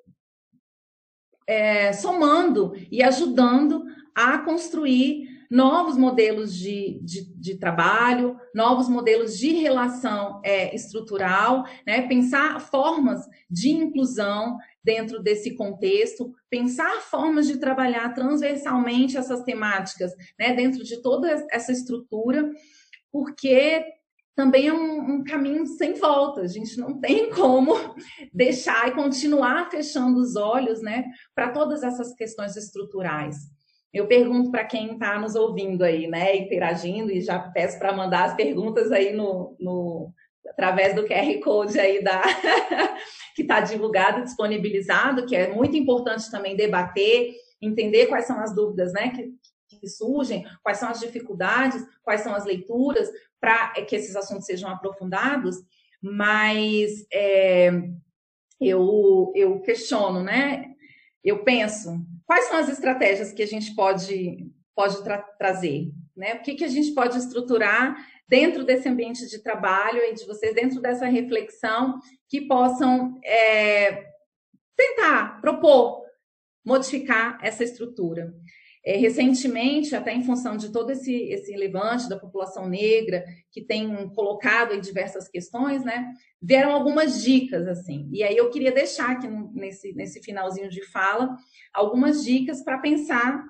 é, somando e ajudando a construir novos modelos de, de, de, trabalho, novos modelos de relação é, estrutural, né? pensar formas de inclusão dentro desse contexto, pensar formas de trabalhar transversalmente essas temáticas né? dentro de toda essa estrutura, porque também é um, um, caminho sem volta. A gente não tem como [LAUGHS] deixar e continuar fechando os olhos né, para todas essas questões estruturais. Eu pergunto para quem está nos ouvindo aí, né, interagindo, e já peço para mandar as perguntas aí no, no através do QR Code aí da [LAUGHS] que está divulgado, disponibilizado, que é muito importante também debater, entender quais são as dúvidas, né, que, que surgem, quais são as dificuldades, quais são as leituras, para que esses assuntos sejam aprofundados, mas é, eu, eu questiono, né? Eu penso, quais são as estratégias que a gente pode, pode tra trazer? Né? O que, que a gente pode estruturar dentro desse ambiente de trabalho e de vocês, dentro dessa reflexão, que possam é, tentar, propor, modificar essa estrutura. É, recentemente, até em função de todo esse, esse levante da população negra, que tem colocado em diversas questões, né, vieram algumas dicas, assim. E aí eu queria deixar aqui nesse, nesse finalzinho de fala algumas dicas para pensar,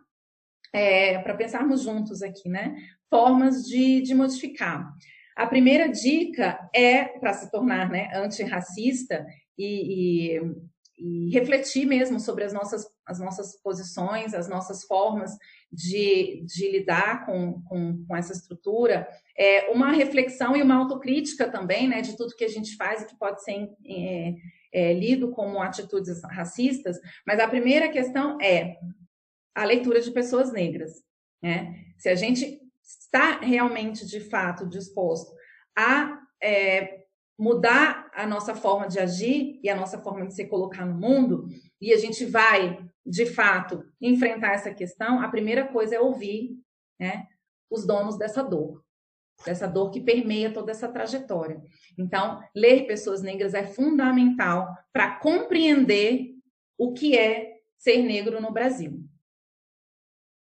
é, para pensarmos juntos aqui, né, formas de, de modificar. A primeira dica é, para se tornar né, antirracista e, e e refletir mesmo sobre as nossas, as nossas posições, as nossas formas de, de lidar com, com, com, essa estrutura, é uma reflexão e uma autocrítica também, né, de tudo que a gente faz e que pode ser é, é, lido como atitudes racistas, mas a primeira questão é a leitura de pessoas negras, né? Se a gente está realmente, de fato, disposto a é, mudar a nossa forma de agir e a nossa forma de se colocar no mundo, e a gente vai, de fato, enfrentar essa questão, a primeira coisa é ouvir né, os donos dessa dor, dessa dor que permeia toda essa trajetória. Então, ler pessoas negras é fundamental para compreender o que é ser negro no Brasil.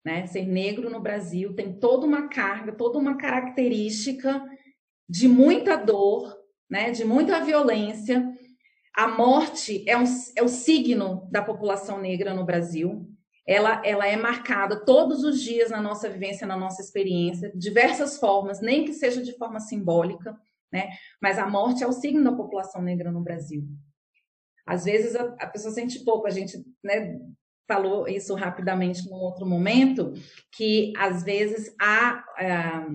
Né? Ser negro no Brasil tem toda uma carga, toda uma característica de muita dor, né, de muita violência. A morte é, um, é o signo da população negra no Brasil. Ela, ela é marcada todos os dias na nossa vivência, na nossa experiência, diversas formas, nem que seja de forma simbólica, né? Mas a morte é o signo da população negra no Brasil. Às vezes a, a pessoa sente pouco, a gente né, falou isso rapidamente num outro momento, que às vezes a, a,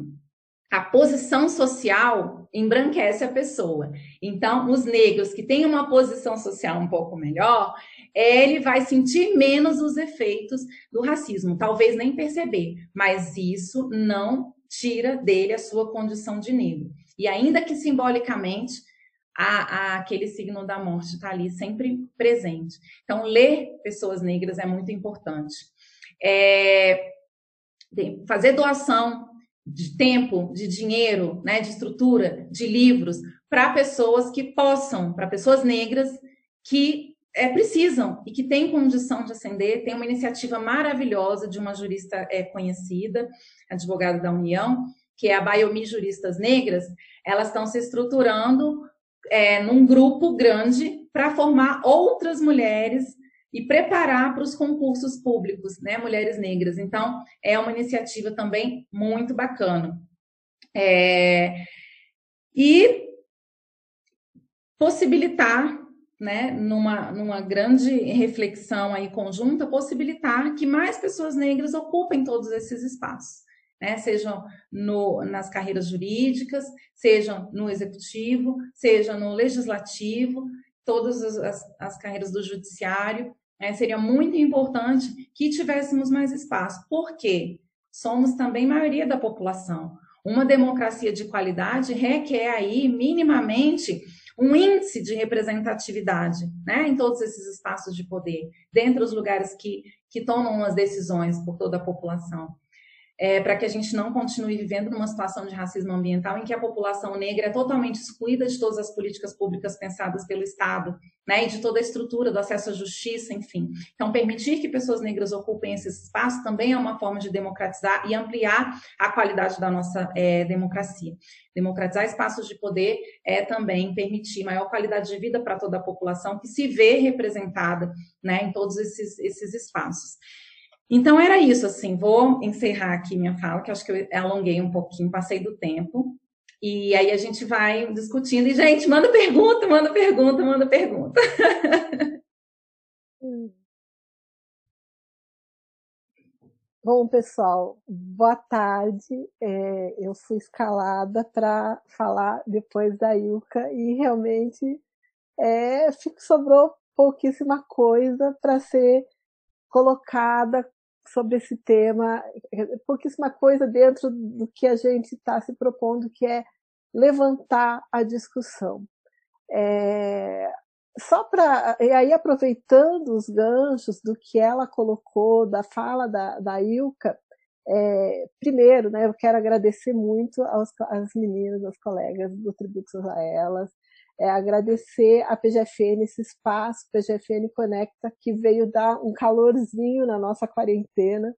a posição social embranquece a pessoa. Então, os negros que têm uma posição social um pouco melhor, ele vai sentir menos os efeitos do racismo, talvez nem perceber, mas isso não tira dele a sua condição de negro. E ainda que simbolicamente, a, a, aquele signo da morte está ali sempre presente. Então, ler pessoas negras é muito importante. É, fazer doação de tempo, de dinheiro, né, de estrutura, de livros, para pessoas que possam, para pessoas negras que é, precisam e que têm condição de ascender. Tem uma iniciativa maravilhosa de uma jurista é, conhecida, advogada da União, que é a Biomi Juristas Negras. Elas estão se estruturando é, num grupo grande para formar outras mulheres e preparar para os concursos públicos, né, mulheres negras. Então, é uma iniciativa também muito bacana. É, e possibilitar né, numa, numa grande reflexão aí conjunta, possibilitar que mais pessoas negras ocupem todos esses espaços, né, sejam no, nas carreiras jurídicas, sejam no executivo, seja no legislativo, todas as, as, as carreiras do judiciário. Né, seria muito importante que tivéssemos mais espaço. Por quê? Somos também maioria da população. Uma democracia de qualidade requer aí minimamente um índice de representatividade né, em todos esses espaços de poder, dentre os lugares que, que tomam as decisões por toda a população é, para que a gente não continue vivendo numa situação de racismo ambiental em que a população negra é totalmente excluída de todas as políticas públicas pensadas pelo Estado, né, e de toda a estrutura do acesso à justiça, enfim. Então, permitir que pessoas negras ocupem esse espaço também é uma forma de democratizar e ampliar a qualidade da nossa é, democracia. Democratizar espaços de poder é também permitir maior qualidade de vida para toda a população que se vê representada, né, em todos esses, esses espaços. Então era isso, assim, vou encerrar aqui minha fala, que acho que eu alonguei um pouquinho, passei do tempo. E aí a gente vai discutindo. E, gente, manda pergunta, manda pergunta, manda pergunta. [LAUGHS] Bom, pessoal, boa tarde. É, eu fui escalada para falar depois da Ilka e realmente é, sobrou pouquíssima coisa para ser colocada sobre esse tema, pouquíssima coisa dentro do que a gente está se propondo, que é levantar a discussão. É, só para e aí aproveitando os ganchos do que ela colocou da fala da, da Ilka, é, primeiro, né, eu quero agradecer muito aos, às meninas, aos colegas do Tributos a Elas, é, agradecer a PGFN, esse espaço, PGFN Conecta, que veio dar um calorzinho na nossa quarentena.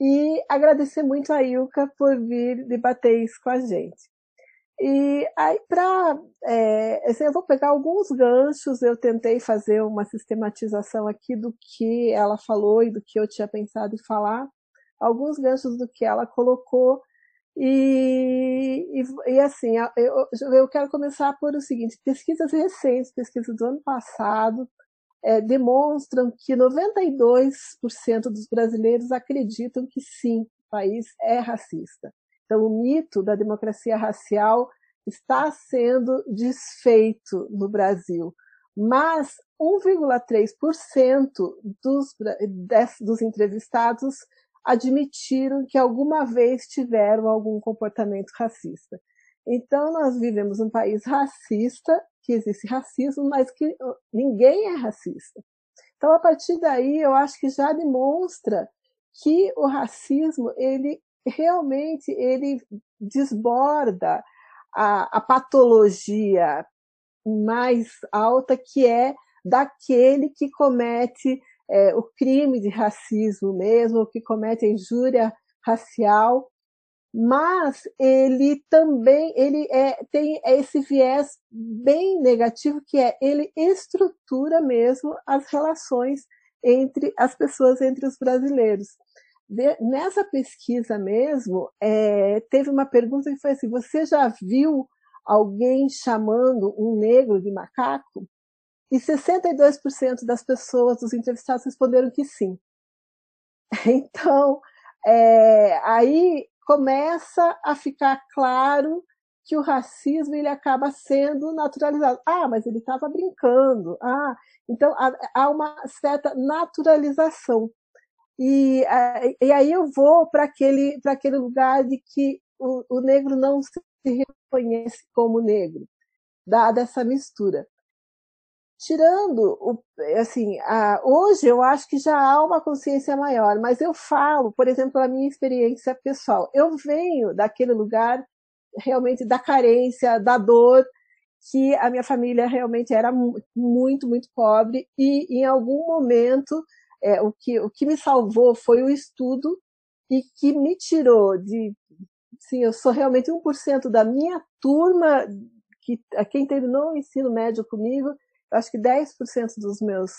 E agradecer muito a Ilka por vir debater isso com a gente. E aí, para. É, assim, eu vou pegar alguns ganchos, eu tentei fazer uma sistematização aqui do que ela falou e do que eu tinha pensado em falar, alguns ganchos do que ela colocou, e, e, e, assim, eu, eu quero começar por o seguinte: pesquisas recentes, pesquisas do ano passado, é, demonstram que 92% dos brasileiros acreditam que sim, o país é racista. Então, o mito da democracia racial está sendo desfeito no Brasil. Mas 1,3% dos, dos entrevistados admitiram que alguma vez tiveram algum comportamento racista. Então, nós vivemos um país racista, que existe racismo, mas que ninguém é racista. Então, a partir daí, eu acho que já demonstra que o racismo, ele realmente, ele desborda a, a patologia mais alta, que é daquele que comete é, o crime de racismo mesmo, que comete injúria racial, mas ele também ele é, tem esse viés bem negativo que é ele estrutura mesmo as relações entre as pessoas entre os brasileiros. De, nessa pesquisa mesmo, é, teve uma pergunta que foi assim: você já viu alguém chamando um negro de macaco? E 62% das pessoas, dos entrevistados, responderam que sim. [LAUGHS] Então, é, aí começa a ficar claro que o racismo ele acaba sendo naturalizado. Ah, mas ele estava brincando. Ah, então há, uma certa naturalização. E, e aí eu vou para aquele, aquele lugar de que o, o negro não se reconhece como negro, dada essa mistura tirando o, assim, a, hoje eu acho que já há uma consciência maior, mas eu falo, por exemplo, a minha experiência pessoal. Eu venho daquele lugar realmente da carência, da dor, que a minha família realmente era muito, muito pobre e em algum momento é, o, que, o que me salvou foi o estudo e que me tirou de, sim, eu sou realmente 1% da minha turma que quem terminou o ensino médio comigo acho que 10% dos meus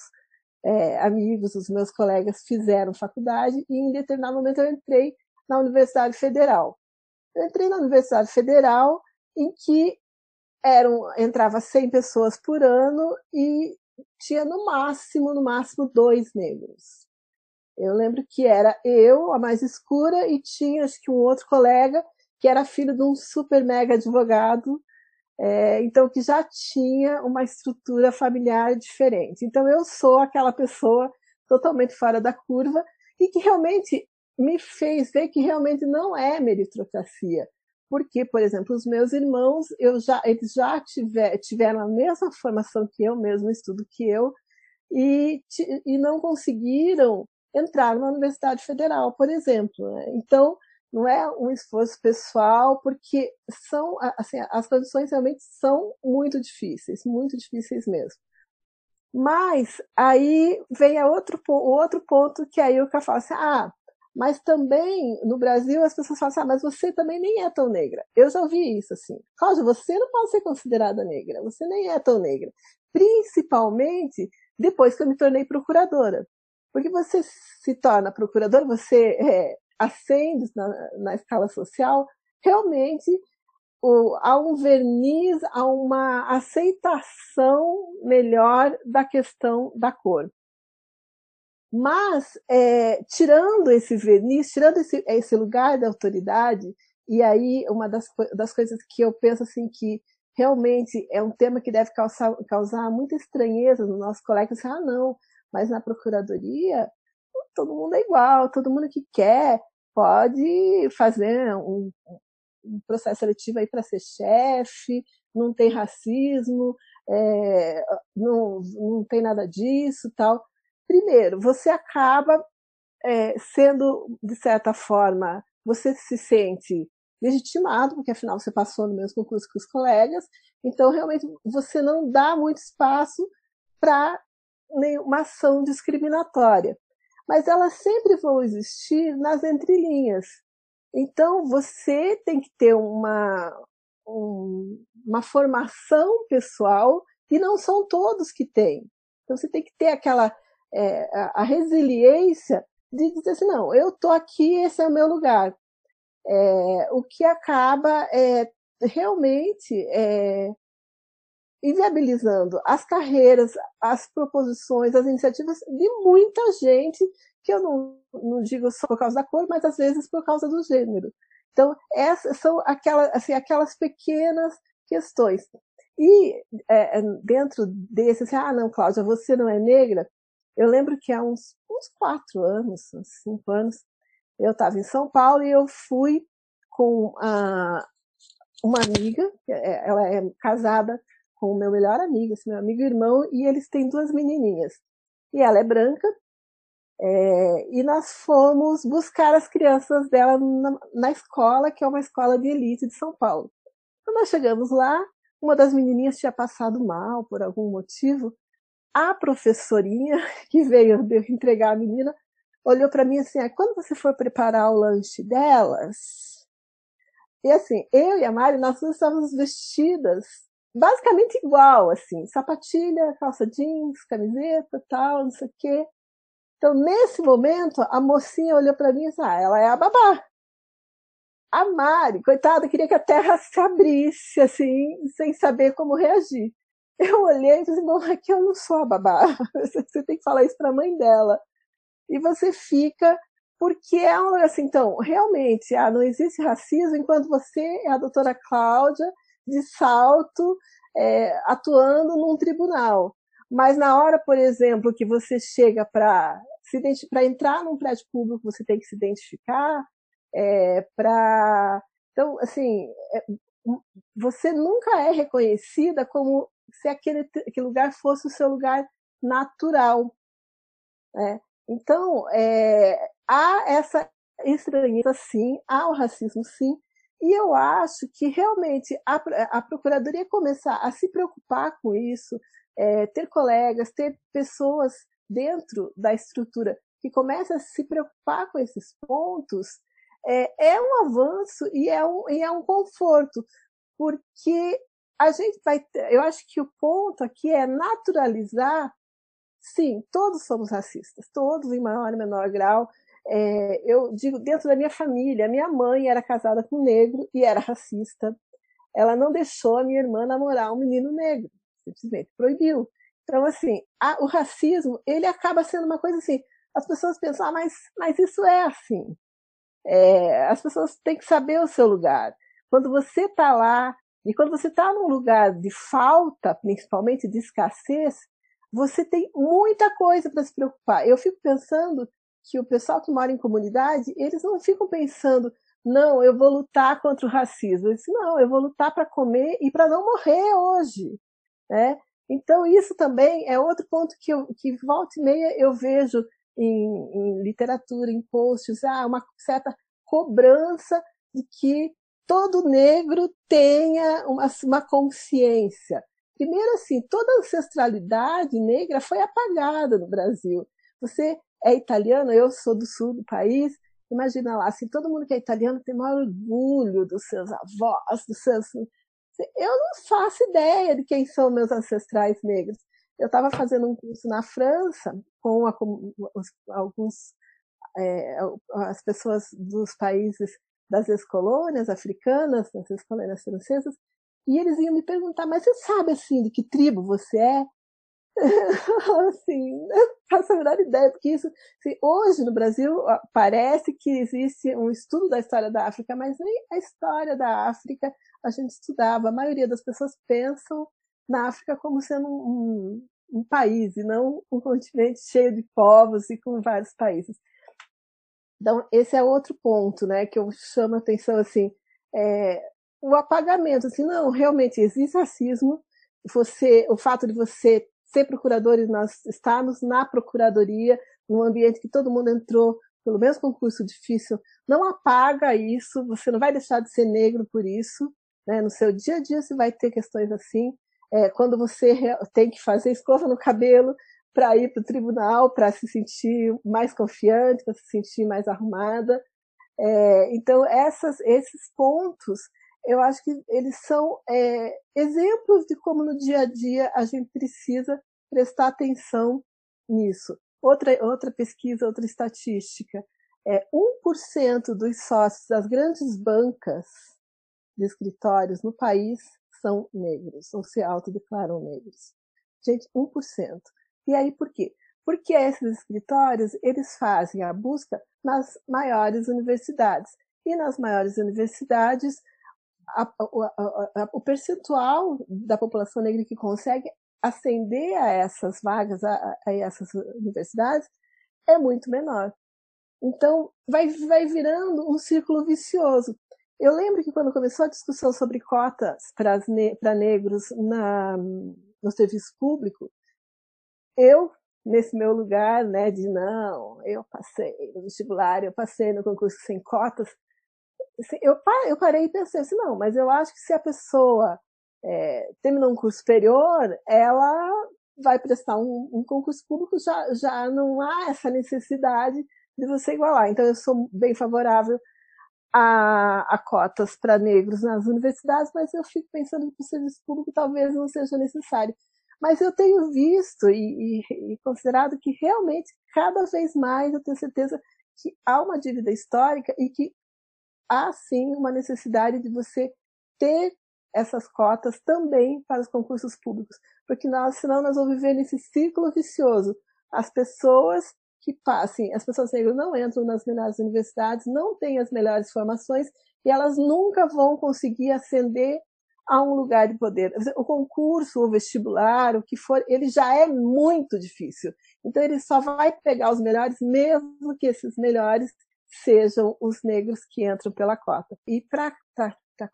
é, amigos, dos meus colegas fizeram faculdade e em determinado momento eu entrei na Universidade Federal. Eu entrei na Universidade Federal em que eram, entrava 100 pessoas por ano e tinha no máximo, no máximo dois negros. Eu lembro que era eu, a mais escura, e tinha acho que um outro colega que era filho de um super mega advogado é, então que já tinha uma estrutura familiar diferente. Então eu sou aquela pessoa totalmente fora da curva e que realmente me fez ver que realmente não é meritocracia. Porque, por exemplo, os meus irmãos, eu já, eles já tiver, tiveram a mesma formação que eu, mesmo estudo que eu, e, e não conseguiram entrar na Universidade Federal, por exemplo. Né? Então, não é um esforço pessoal, porque são, assim, as condições realmente são muito difíceis, muito difíceis mesmo. Mas aí vem a outro, outro ponto que aí o cara fala assim, ah, mas também no Brasil as pessoas falam assim, ah, mas você também nem é tão negra. Eu já ouvi isso assim. Cláudia, você não pode ser considerada negra, você nem é tão negra. Principalmente depois que eu me tornei procuradora. Porque você se torna procuradora, você é, ascende na, na escala social, realmente o, há um verniz, há uma aceitação melhor da questão da cor. Mas, é, tirando esse verniz, tirando esse, esse lugar da autoridade, e aí uma das, das coisas que eu penso assim que realmente é um tema que deve causar, causar muita estranheza nos nossos colegas, assim, ah não, mas na procuradoria todo mundo é igual, todo mundo que quer, pode fazer um, um processo seletivo aí para ser chefe, não tem racismo, é, não, não tem nada disso tal. Primeiro, você acaba é, sendo, de certa forma, você se sente legitimado, porque afinal você passou no mesmo concurso que os colegas, então realmente você não dá muito espaço para nenhuma ação discriminatória mas elas sempre vão existir nas entrelinhas. Então, você tem que ter uma, um, uma formação pessoal, e não são todos que têm. Então, você tem que ter aquela é, a, a, resiliência de dizer assim, não, eu estou aqui, esse é o meu lugar. É, o que acaba é, realmente inviabilizando as carreiras, as proposições, as iniciativas de muita gente, que eu não, não digo só por causa da cor, mas às vezes por causa do gênero. Então, essas são aquelas, assim, aquelas pequenas questões. E é, é dentro desse, assim, ah, não, Cláudia, você não é negra, eu lembro que há uns, uns quatro anos, uns cinco anos, eu estava em São Paulo e eu fui com a, uma amiga, é, ela é casada com o meu melhor amigo, esse meu amigo irmão, e eles têm duas menininhas. E ela é branca, é, e nós fomos buscar as crianças dela na, na, escola, que é uma escola de elite de São Paulo. Quando nós chegamos lá, uma das menininhas tinha passado mal por algum motivo. A professorinha [LAUGHS] que veio entregar a menina olhou para mim assim: ah, quando você for preparar o lanche delas, e assim, eu e a Mari, nós estávamos vestidas basicamente igual, assim, sapatilha, calça jeans, camiseta, tal, não sei o quê. Então, nesse momento, a mocinha olhou para mim e disse, ah, ela é a babá. A Mari, coitada, queria que a terra se abrisse, assim, sem saber como reagir. eu olhei e disse, bom, aqui eu não sou a babá. [LAUGHS] Você tem que falar isso para a mãe dela. E você fica, porque é assim, então, realmente, ah, não existe racismo enquanto você é a doutora Cláudia de salto, é, atuando num tribunal. Mas na hora, por exemplo, que você chega para para entrar num prédio público, você tem que se identificar, é, para então, assim, é, você nunca é reconhecida como se aquele, aquele lugar fosse o seu lugar natural. Né? Então, é, há essa estranheza sim, há o racismo sim, e eu acho que realmente a, a Procuradoria começar a se preocupar com isso, é, ter colegas, ter pessoas dentro da estrutura que começam a se preocupar com esses pontos, é, é um avanço e é um, e é um conforto, porque a gente vai. Eu acho que o ponto aqui é naturalizar. Sim, todos somos racistas, todos em maior ou menor grau. É, eu digo, dentro da minha família, minha mãe era casada com um negro e era racista. Ela não deixou a minha irmã namorar um menino negro, simplesmente proibiu. Então, assim, a, o racismo, ele acaba sendo uma coisa assim, as pessoas pensam, ah, mas, mas isso é assim. É, as pessoas têm que saber o seu lugar. Quando você está lá, e quando você está num lugar de falta, principalmente de escassez, você tem muita coisa para se preocupar. Eu fico pensando que o pessoal que mora em comunidade, eles não ficam pensando, não, eu vou lutar contra o racismo. Eles, não, eu vou lutar para comer e para não morrer hoje. Né? Então, isso também é outro ponto que, eu, que volta e meia eu vejo em, em literatura, em posts, há uma certa cobrança de que todo negro tenha uma, uma consciência. Primeiro, assim, toda a ancestralidade negra foi apagada no Brasil. Você é italiano, eu sou do sul do país, imagina lá, assim, todo mundo que é italiano tem maior orgulho dos seus avós, dos seus. Eu não faço ideia de quem são meus ancestrais negros. Eu estava fazendo um curso na França com a, alguns é, as pessoas dos países das ex-colônias africanas, das ex-colônias francesas, e eles iam me perguntar, mas você sabe assim de que tribo você é? [LAUGHS] assim, não faço a menor ideia, porque isso, assim, hoje no Brasil parece que existe um estudo da história da África, mas nem a história da África a gente estudava. A maioria das pessoas pensam na África como sendo um, um país e não um continente cheio de povos e com vários países. Então, esse é outro ponto, né, que eu chamo a atenção, assim, é, o apagamento, assim, não, realmente existe racismo, você, o fato de você ser procurador e nós estarmos na procuradoria, num ambiente que todo mundo entrou pelo mesmo concurso difícil, não apaga isso, você não vai deixar de ser negro por isso, né, no seu dia a dia você vai ter questões assim, é, quando você tem que fazer escova no cabelo para ir para o tribunal, para se sentir mais confiante, para se sentir mais arrumada. É, então, essas, esses pontos, eu acho que eles são é, exemplos de como no dia a dia a gente precisa prestar atenção nisso. Outra, outra pesquisa, outra estatística, é 1% dos sócios das grandes bancas de escritórios no país são negros, ou se autodeclaram negros. Gente, 1%. E aí por quê? Porque esses escritórios, eles fazem a busca nas maiores universidades. E nas maiores universidades, a, a, a, o percentual da população negra que consegue ascender a essas vagas, a, essas universidades, é muito menor. Então, vai, vai virando um círculo vicioso. Eu lembro que quando começou a discussão sobre cotas para ne negros na, no serviço público, eu, nesse meu lugar, né, de não, eu passei no vestibular, eu passei no concurso sem cotas, eu, eu parei e pensei assim, não, mas eu acho que se a pessoa é, terminou um curso superior, ela vai prestar um, um concurso público, já, já não há essa necessidade de você igualar. Então, eu sou bem favorável a, a cotas para negros nas universidades, mas eu fico pensando que o serviço público talvez não seja necessário. Mas eu tenho visto e, e, e, considerado que realmente cada vez mais eu tenho certeza que há uma dívida histórica e que há sim uma necessidade de você ter essas cotas também para os concursos públicos, porque nós, senão nós vamos viver nesse círculo vicioso. As pessoas que passem, as pessoas negras não entram nas melhores universidades, não têm as melhores formações e elas nunca vão conseguir ascender a um lugar de poder. O concurso, o vestibular, o que for, ele já é muito difícil. Então ele só vai pegar os melhores, mesmo que esses melhores sejam os negros que entram pela cota. E para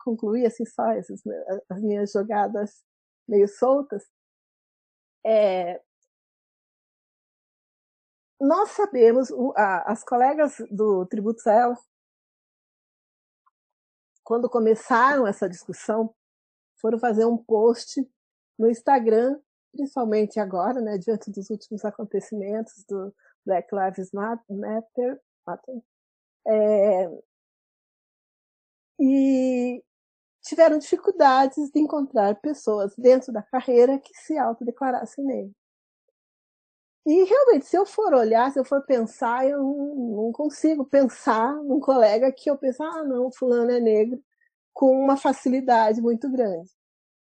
concluir assim só essas, as minhas jogadas meio soltas, é, nós sabemos, as colegas do Tributo Sahel, quando começaram essa discussão, foram fazer um post no Instagram, principalmente agora, né, diante dos últimos acontecimentos do Black Lives Matter, é, e tiveram dificuldades de encontrar pessoas dentro da carreira que se autodeclarassem negras. E realmente, se eu for olhar, se eu for pensar, eu não, consigo pensar num colega que eu penso, ah, não, fulano é negro, com uma facilidade muito grande.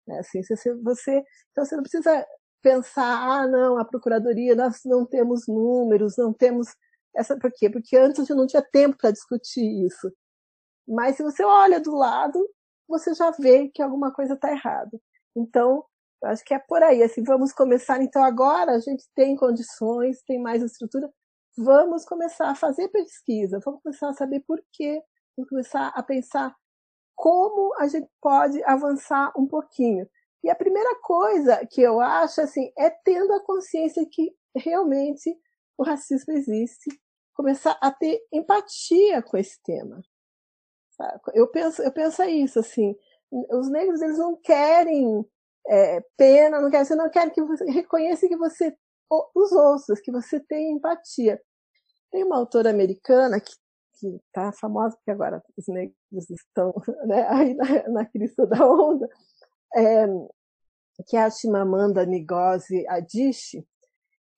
Né? Assim, você, você, então você não precisa pensar, ah, não, a procuradoria, nós não temos números, não temos essa, por quê? Porque antes eu não tinha tempo para discutir isso. Mas se você olha do lado, você já vê que alguma coisa está errada. Então, eu acho que é por aí. Assim, vamos começar. Então, agora a gente tem condições, tem mais estrutura. Vamos começar a fazer pesquisa, vamos começar a saber por quê, vamos começar a pensar como a gente pode avançar um pouquinho. E a primeira coisa que eu acho assim é tendo a consciência que realmente o racismo existe, começar a ter empatia com esse tema. Eu penso, eu penso isso assim. Os negros eles não querem é, pena, não quer, você não quer que você reconheça que você, os outros, que você tem empatia. Tem uma autora americana que que está famosa, porque agora os negros estão [LAUGHS] né, aí na, na crista da onda, é, que é a Chimamanda Ngozi Adichie,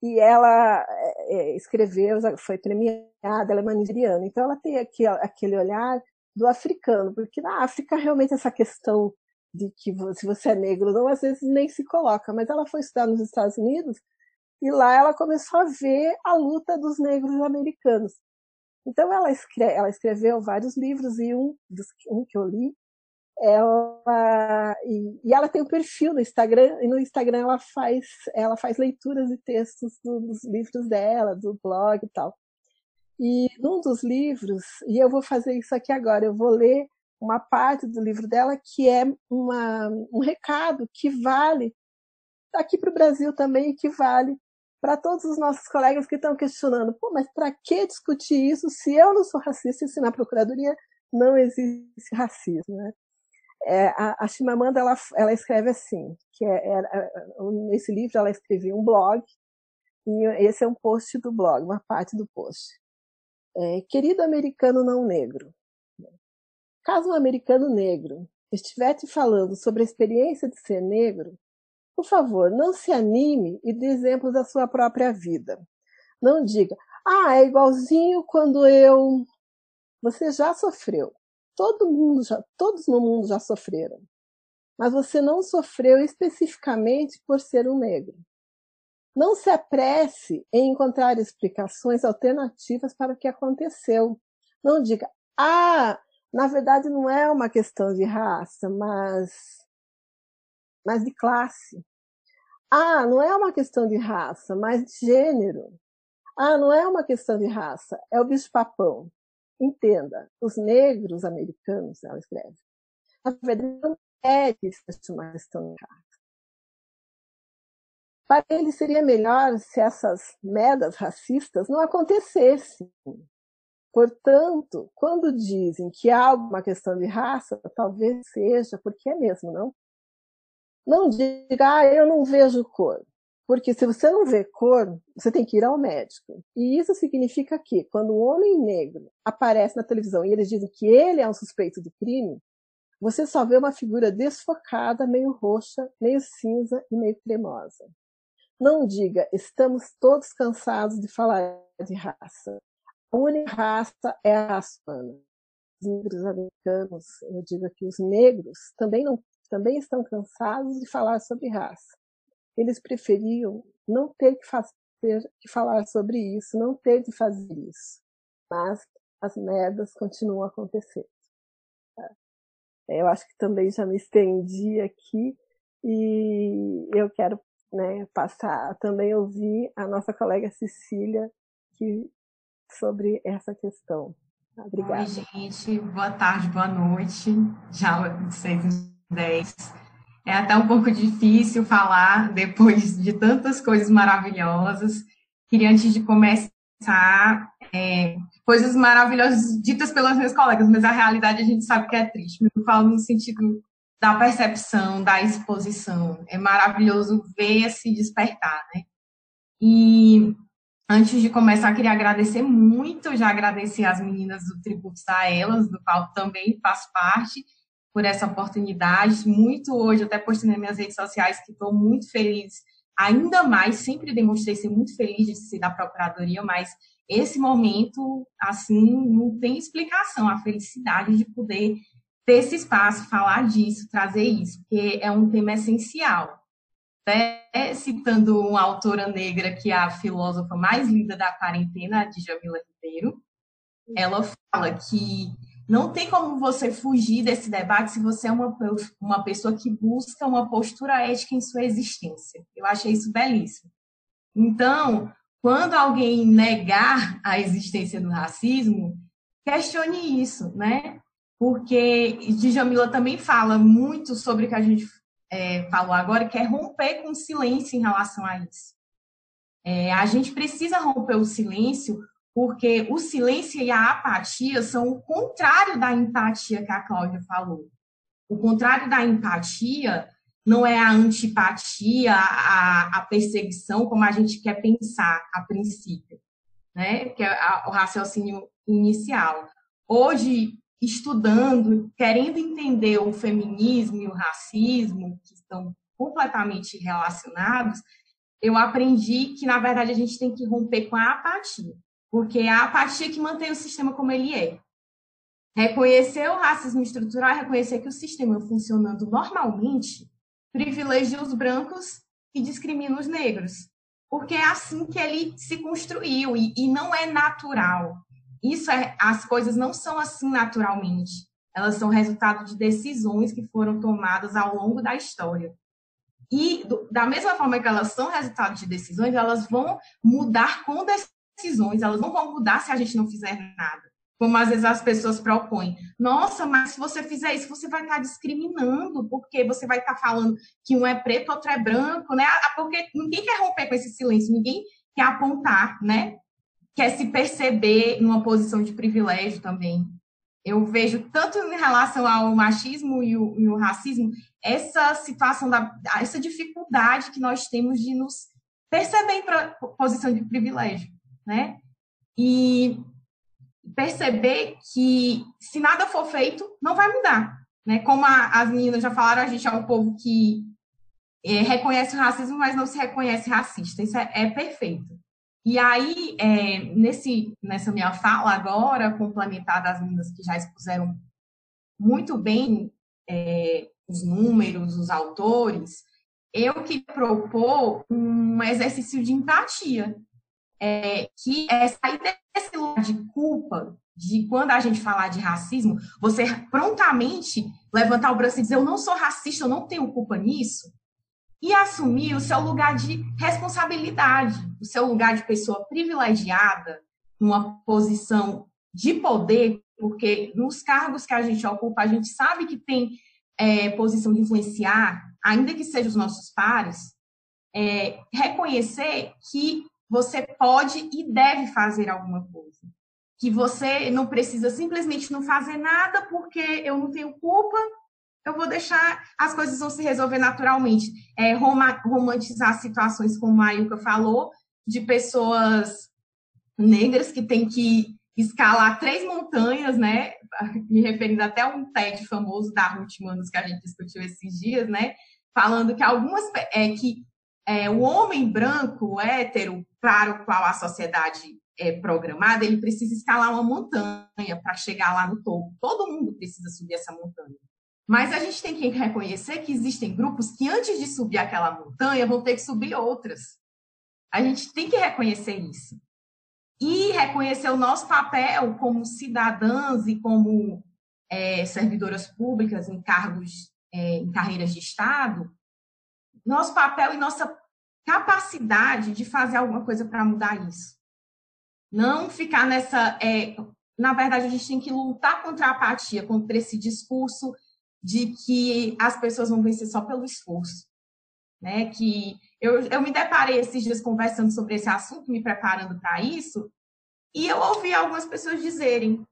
e ela é, escreveu, foi premiada, ela é manigeriana, então ela tem aqui, aquele olhar do africano, porque na África realmente essa questão de que se você é negro não, às vezes nem se coloca. Mas ela foi estudar nos Estados Unidos e lá ela começou a ver a luta dos negros americanos. Então ela, escreve, ela escreveu vários livros e um, um que eu li, ela e, e, ela tem um perfil no Instagram e no Instagram ela faz ela faz leituras de textos dos livros dela, do blog e tal. E num dos livros, e eu vou fazer isso aqui agora, eu vou ler uma parte do livro dela que é uma, um recado que vale aqui para o Brasil também que vale para todos os nossos colegas que estão questionando, pô, mas para que discutir isso se eu não sou racista e se na procuradoria não existe racismo, né? É, a, a Chimamanda ela, ela escreve assim, que é, é, é, nesse livro ela escreveu um blog e esse é um post do blog, uma parte do post. É, Querido americano não negro, Caso um americano negro estiver te falando sobre a experiência de ser negro, por favor, não se anime e dê exemplos da sua própria vida. Não diga, ah, é igualzinho quando eu. Você já sofreu. Todo mundo já, todos no mundo já sofreram. Mas você não sofreu especificamente por ser um negro. Não se apresse em encontrar explicações alternativas para o que aconteceu. Não diga, ah, na verdade não é uma questão de raça, mas, mas de classe. Ah, não é uma questão de raça, mas de gênero. Ah, não é uma questão de raça, é o bicho-papão. Entenda, os negros americanos, ela escreve, na verdade não é que existe uma questão de raça. Para eles seria melhor se essas medas racistas não acontecessem. Portanto, quando dizem que há uma questão de raça, talvez seja porque é mesmo, não? Não diga, ah, eu não vejo cor. Porque se você não vê cor, você tem que ir ao médico. E isso significa que, quando um homem negro aparece na televisão e eles dizem que ele é um suspeito de crime, você só vê uma figura desfocada, meio roxa, meio cinza e meio cremosa. Não diga, estamos todos cansados de falar de raça. A única raça é a raça humana. Os negros americanos, eu digo que os negros também não também estão cansados de falar sobre raça. Eles preferiam não ter que, fazer, que falar sobre isso, não ter de fazer isso. Mas as merdas continuam acontecendo. Tá? Eu acho que também já me estendi aqui e eu quero né, passar também ouvir a nossa colega Cecília que, sobre essa questão. Obrigada. Oi, gente. Boa tarde, boa noite. Já de 6 e 10. É até um pouco difícil falar depois de tantas coisas maravilhosas. Queria, antes de começar, é, coisas maravilhosas ditas pelas minhas colegas, mas a realidade a gente sabe que é triste. Eu falo no sentido da percepção, da exposição. É maravilhoso ver esse despertar, né? E antes de começar, queria agradecer muito, já agradeci às meninas do Tributos a Elas, do qual também faço parte, por essa oportunidade. Muito hoje, até postei nas minhas redes sociais que estou muito feliz, ainda mais, sempre demonstrei ser muito feliz de ser da Procuradoria, mas esse momento, assim, não tem explicação, a felicidade de poder ter esse espaço, falar disso, trazer isso, porque é um tema essencial. Até citando uma autora negra que é a filósofa mais linda da quarentena, a Djamila Ribeiro, ela fala que não tem como você fugir desse debate se você é uma, uma pessoa que busca uma postura ética em sua existência. Eu achei isso belíssimo. Então, quando alguém negar a existência do racismo, questione isso, né? Porque Djamila também fala muito sobre o que a gente é, falou agora, que é romper com o silêncio em relação a isso. É, a gente precisa romper o silêncio, porque o silêncio e a apatia são o contrário da empatia que a Cláudia falou. O contrário da empatia não é a antipatia, a, a perseguição, como a gente quer pensar a princípio, né? que é o raciocínio inicial. Hoje, estudando, querendo entender o feminismo e o racismo, que estão completamente relacionados, eu aprendi que, na verdade, a gente tem que romper com a apatia, porque é a apatia que mantém o sistema como ele é. Reconhecer o racismo estrutural é reconhecer que o sistema funcionando normalmente privilegia os brancos e discrimina os negros. Porque é assim que ele se construiu e, e não é natural. Isso é, as coisas não são assim naturalmente. Elas são resultado de decisões que foram tomadas ao longo da história. E do, da mesma forma que elas são resultado de decisões, elas vão mudar com decisões, elas não vão mudar se a gente não fizer nada como às vezes as pessoas propõem. Nossa, mas se você fizer isso, você vai estar discriminando, porque você vai estar falando que um é preto, outro é branco, né? Ah, porque ninguém quer romper com esse silêncio, ninguém quer apontar, né? Quer se perceber numa posição de privilégio também. Eu vejo tanto em relação ao machismo e o, e o racismo, essa situação, da, essa dificuldade que nós temos de nos perceber em posição de privilégio, né? E perceber que se nada for feito, não vai mudar. Né? Como a, as meninas já falaram, a gente é um povo que é, reconhece o racismo, mas não se reconhece racista. Isso é, é perfeito. E aí, é, nesse, nessa minha fala agora, complementada às meninas que já expuseram muito bem é, os números, os autores, eu que propor um exercício de empatia, é, que é sair desse lugar de culpa, de quando a gente falar de racismo, você prontamente levantar o braço e dizer: Eu não sou racista, eu não tenho culpa nisso, e assumir o seu lugar de responsabilidade, o seu lugar de pessoa privilegiada, numa posição de poder, porque nos cargos que a gente ocupa, a gente sabe que tem é, posição de influenciar, ainda que sejam os nossos pares, é, reconhecer que você pode e deve fazer alguma coisa. Que você não precisa simplesmente não fazer nada porque eu não tenho culpa, eu vou deixar, as coisas vão se resolver naturalmente. É, romantizar situações, como a Ilka falou, de pessoas negras que têm que escalar três montanhas, né? [LAUGHS] Me referindo até a um TED famoso da Ruth Manos que a gente discutiu esses dias, né? Falando que algumas é que é, o homem branco, hétero, para o qual a sociedade é programada, ele precisa escalar uma montanha para chegar lá no topo. Todo mundo precisa subir essa montanha. Mas a gente tem que reconhecer que existem grupos que, antes de subir aquela montanha, vão ter que subir outras. A gente tem que reconhecer isso. E reconhecer o nosso papel como cidadãs e como é, servidoras públicas em cargos, é, em carreiras de Estado, nosso papel e nossa capacidade de fazer alguma coisa para mudar isso. Não ficar nessa. É, na verdade, a gente tem que lutar contra a apatia, contra esse discurso de que as pessoas vão vencer só pelo esforço. Né? Que eu, eu me deparei esses dias conversando sobre esse assunto, me preparando para isso, e eu ouvi algumas pessoas dizerem,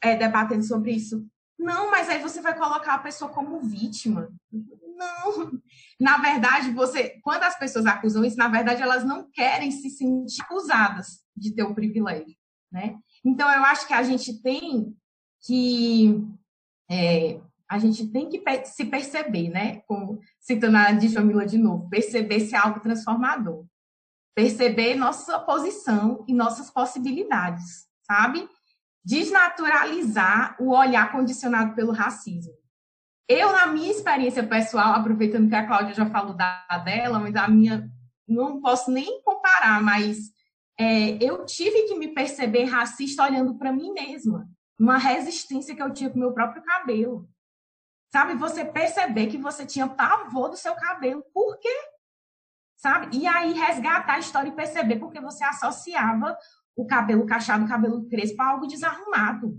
é, debatendo sobre isso, não, mas aí você vai colocar a pessoa como vítima. Não. Na verdade, você, quando as pessoas acusam isso, na verdade elas não querem se sentir acusadas de ter o privilégio, né? Então eu acho que a gente tem que é, a gente tem que se perceber, né? Como citando a Djamila de novo, perceber se é algo transformador. Perceber nossa posição e nossas possibilidades, sabe? Desnaturalizar o olhar condicionado pelo racismo. Eu, na minha experiência pessoal, aproveitando que a Cláudia já falou da dela, mas a minha não posso nem comparar, mas é, eu tive que me perceber racista olhando para mim mesma. Uma resistência que eu tinha com meu próprio cabelo. Sabe? Você perceber que você tinha pavor do seu cabelo. Por quê? Sabe? E aí resgatar a história e perceber porque você associava o cabelo cacheado, o cabelo crespo a algo desarrumado.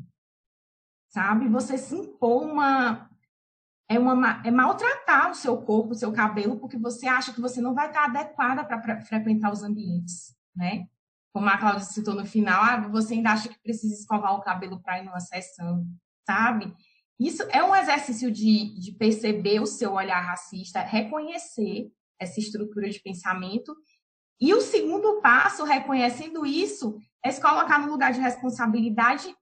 Sabe? Você se impor uma, é, uma, é maltratar o seu corpo, o seu cabelo, porque você acha que você não vai estar adequada para frequentar os ambientes, né? Como a Cláudia citou no final, ah, você ainda acha que precisa escovar o cabelo para ir numa sessão, sabe? Isso é um exercício de, de perceber o seu olhar racista, reconhecer essa estrutura de pensamento. E o segundo passo, reconhecendo isso, é se colocar no lugar de responsabilidade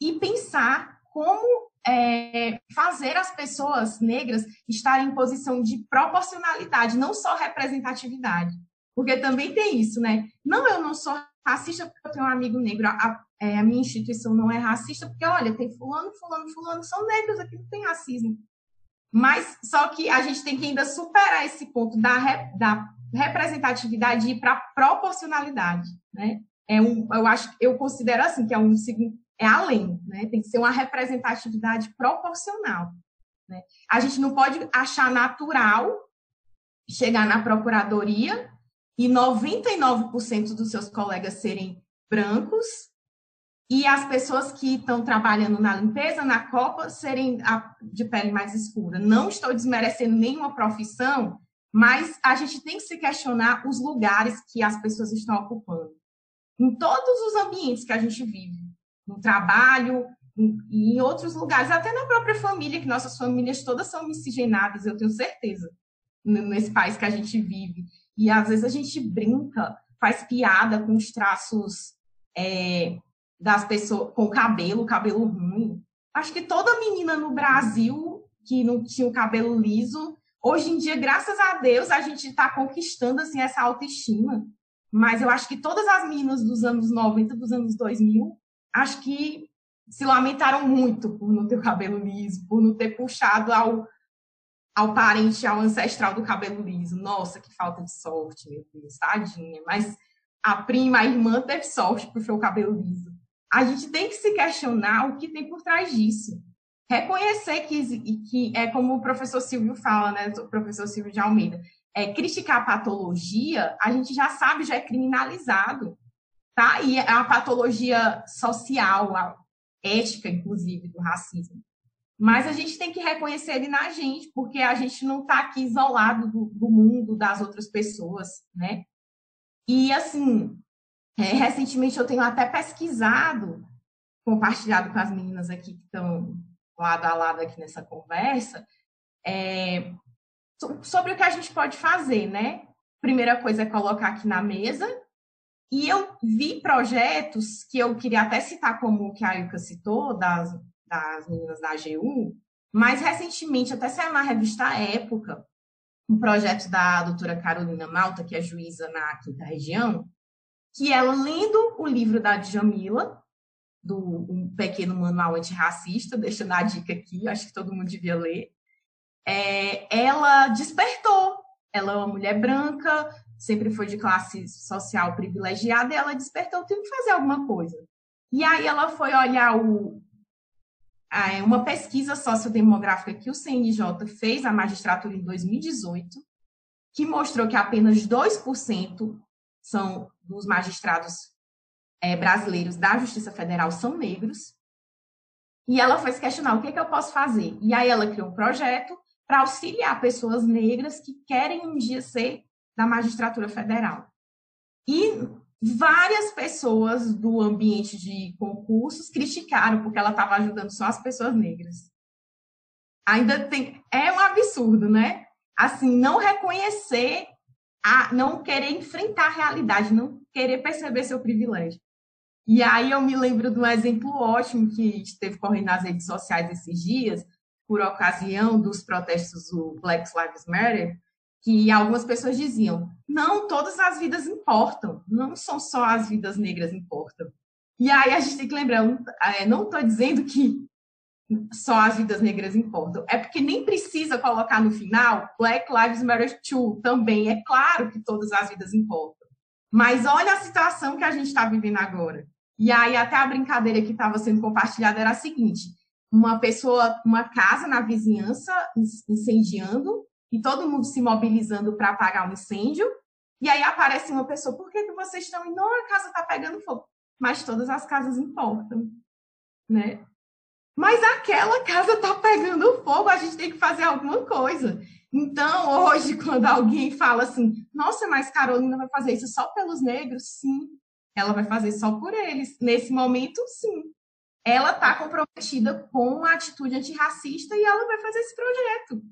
e pensar como é, fazer as pessoas negras estarem em posição de proporcionalidade, não só representatividade. Porque também tem isso, né? Não, eu não sou racista porque eu tenho um amigo negro. A, é, a minha instituição não é racista porque, olha, tem fulano, fulano, fulano, são negros, aqui não tem racismo. Mas só que a gente tem que ainda superar esse ponto da, da representatividade e ir para proporcionalidade, né? É um, eu acho, eu considero assim que é um é além, né? Tem que ser uma representatividade proporcional. Né? A gente não pode achar natural chegar na procuradoria e 99% dos seus colegas serem brancos e as pessoas que estão trabalhando na limpeza, na copa, serem de pele mais escura. Não estou desmerecendo nenhuma profissão, mas a gente tem que se questionar os lugares que as pessoas estão ocupando. Em todos os ambientes que a gente vive no trabalho e em outros lugares, até na própria família, que nossas famílias todas são miscigenadas, eu tenho certeza, nesse país que a gente vive. E às vezes a gente brinca, faz piada com os traços é, das pessoas, com o cabelo, cabelo ruim. Acho que toda menina no Brasil que não tinha o cabelo liso, hoje em dia, graças a Deus, a gente está conquistando assim, essa autoestima. Mas eu acho que todas as meninas dos anos 90, dos anos 2000, acho que se lamentaram muito por não ter o cabelo liso, por não ter puxado ao, ao parente, ao ancestral do cabelo liso. Nossa, que falta de sorte, meu Deus, tadinha. Mas a prima, a irmã teve sorte por ter o cabelo liso. A gente tem que se questionar o que tem por trás disso. Reconhecer que, que é como o professor Silvio fala, né, o professor Silvio de Almeida, é, criticar a patologia, a gente já sabe, já é criminalizado tá? E a patologia social, a ética, inclusive, do racismo. Mas a gente tem que reconhecer ele na gente, porque a gente não está aqui isolado do, do, mundo, das outras pessoas, né? E, assim, é, recentemente eu tenho até pesquisado, compartilhado com as meninas aqui que estão lado a lado aqui nessa conversa, é, sobre o que a gente pode fazer, né? Primeira coisa é colocar aqui na mesa e eu vi projetos que eu queria até citar como o que a Ilka citou, das, das meninas da AGU, mas recentemente até saiu na revista Época, um projeto da doutora Carolina Malta, que é juíza na quinta região, que ela lendo o livro da Djamila, do um pequeno manual antirracista, deixando a dica aqui, acho que todo mundo devia ler. É, ela despertou. Ela é uma mulher branca, sempre foi de classe social privilegiada, e ela despertou, tem que fazer alguma coisa. E aí ela foi olhar o, uma pesquisa sociodemográfica que o CNJ fez à magistratura em 2018, que mostrou que apenas 2% são dos magistrados é, brasileiros da Justiça Federal são negros. E ela foi se questionar o que, é que eu posso fazer. E aí ela criou um projeto para auxiliar pessoas negras que querem um dia ser da magistratura federal. E várias pessoas do ambiente de concursos criticaram porque ela estava ajudando só as pessoas negras. Ainda tem é um absurdo, né? Assim, não reconhecer a não querer enfrentar a realidade, não querer perceber seu privilégio. E aí eu me lembro de um exemplo ótimo que esteve correndo nas redes sociais esses dias, por ocasião dos protestos do Black Lives Matter, que algumas pessoas diziam: não, todas as vidas importam, não são só as vidas negras importam. E aí a gente tem que lembrar: não estou dizendo que só as vidas negras importam, é porque nem precisa colocar no final Black Lives Matter too, também. É claro que todas as vidas importam. Mas olha a situação que a gente está vivendo agora. E aí até a brincadeira que estava sendo compartilhada era a seguinte: uma pessoa, uma casa na vizinhança incendiando, e todo mundo se mobilizando para apagar um incêndio. E aí aparece uma pessoa, por que, que vocês estão indo? A casa está pegando fogo. Mas todas as casas importam, né? Mas aquela casa está pegando fogo, a gente tem que fazer alguma coisa. Então, hoje, [LAUGHS] quando alguém fala assim, nossa, mas Carolina vai fazer isso só pelos negros? Sim, ela vai fazer só por eles. Nesse momento, sim. Ela está comprometida com a atitude antirracista e ela vai fazer esse projeto.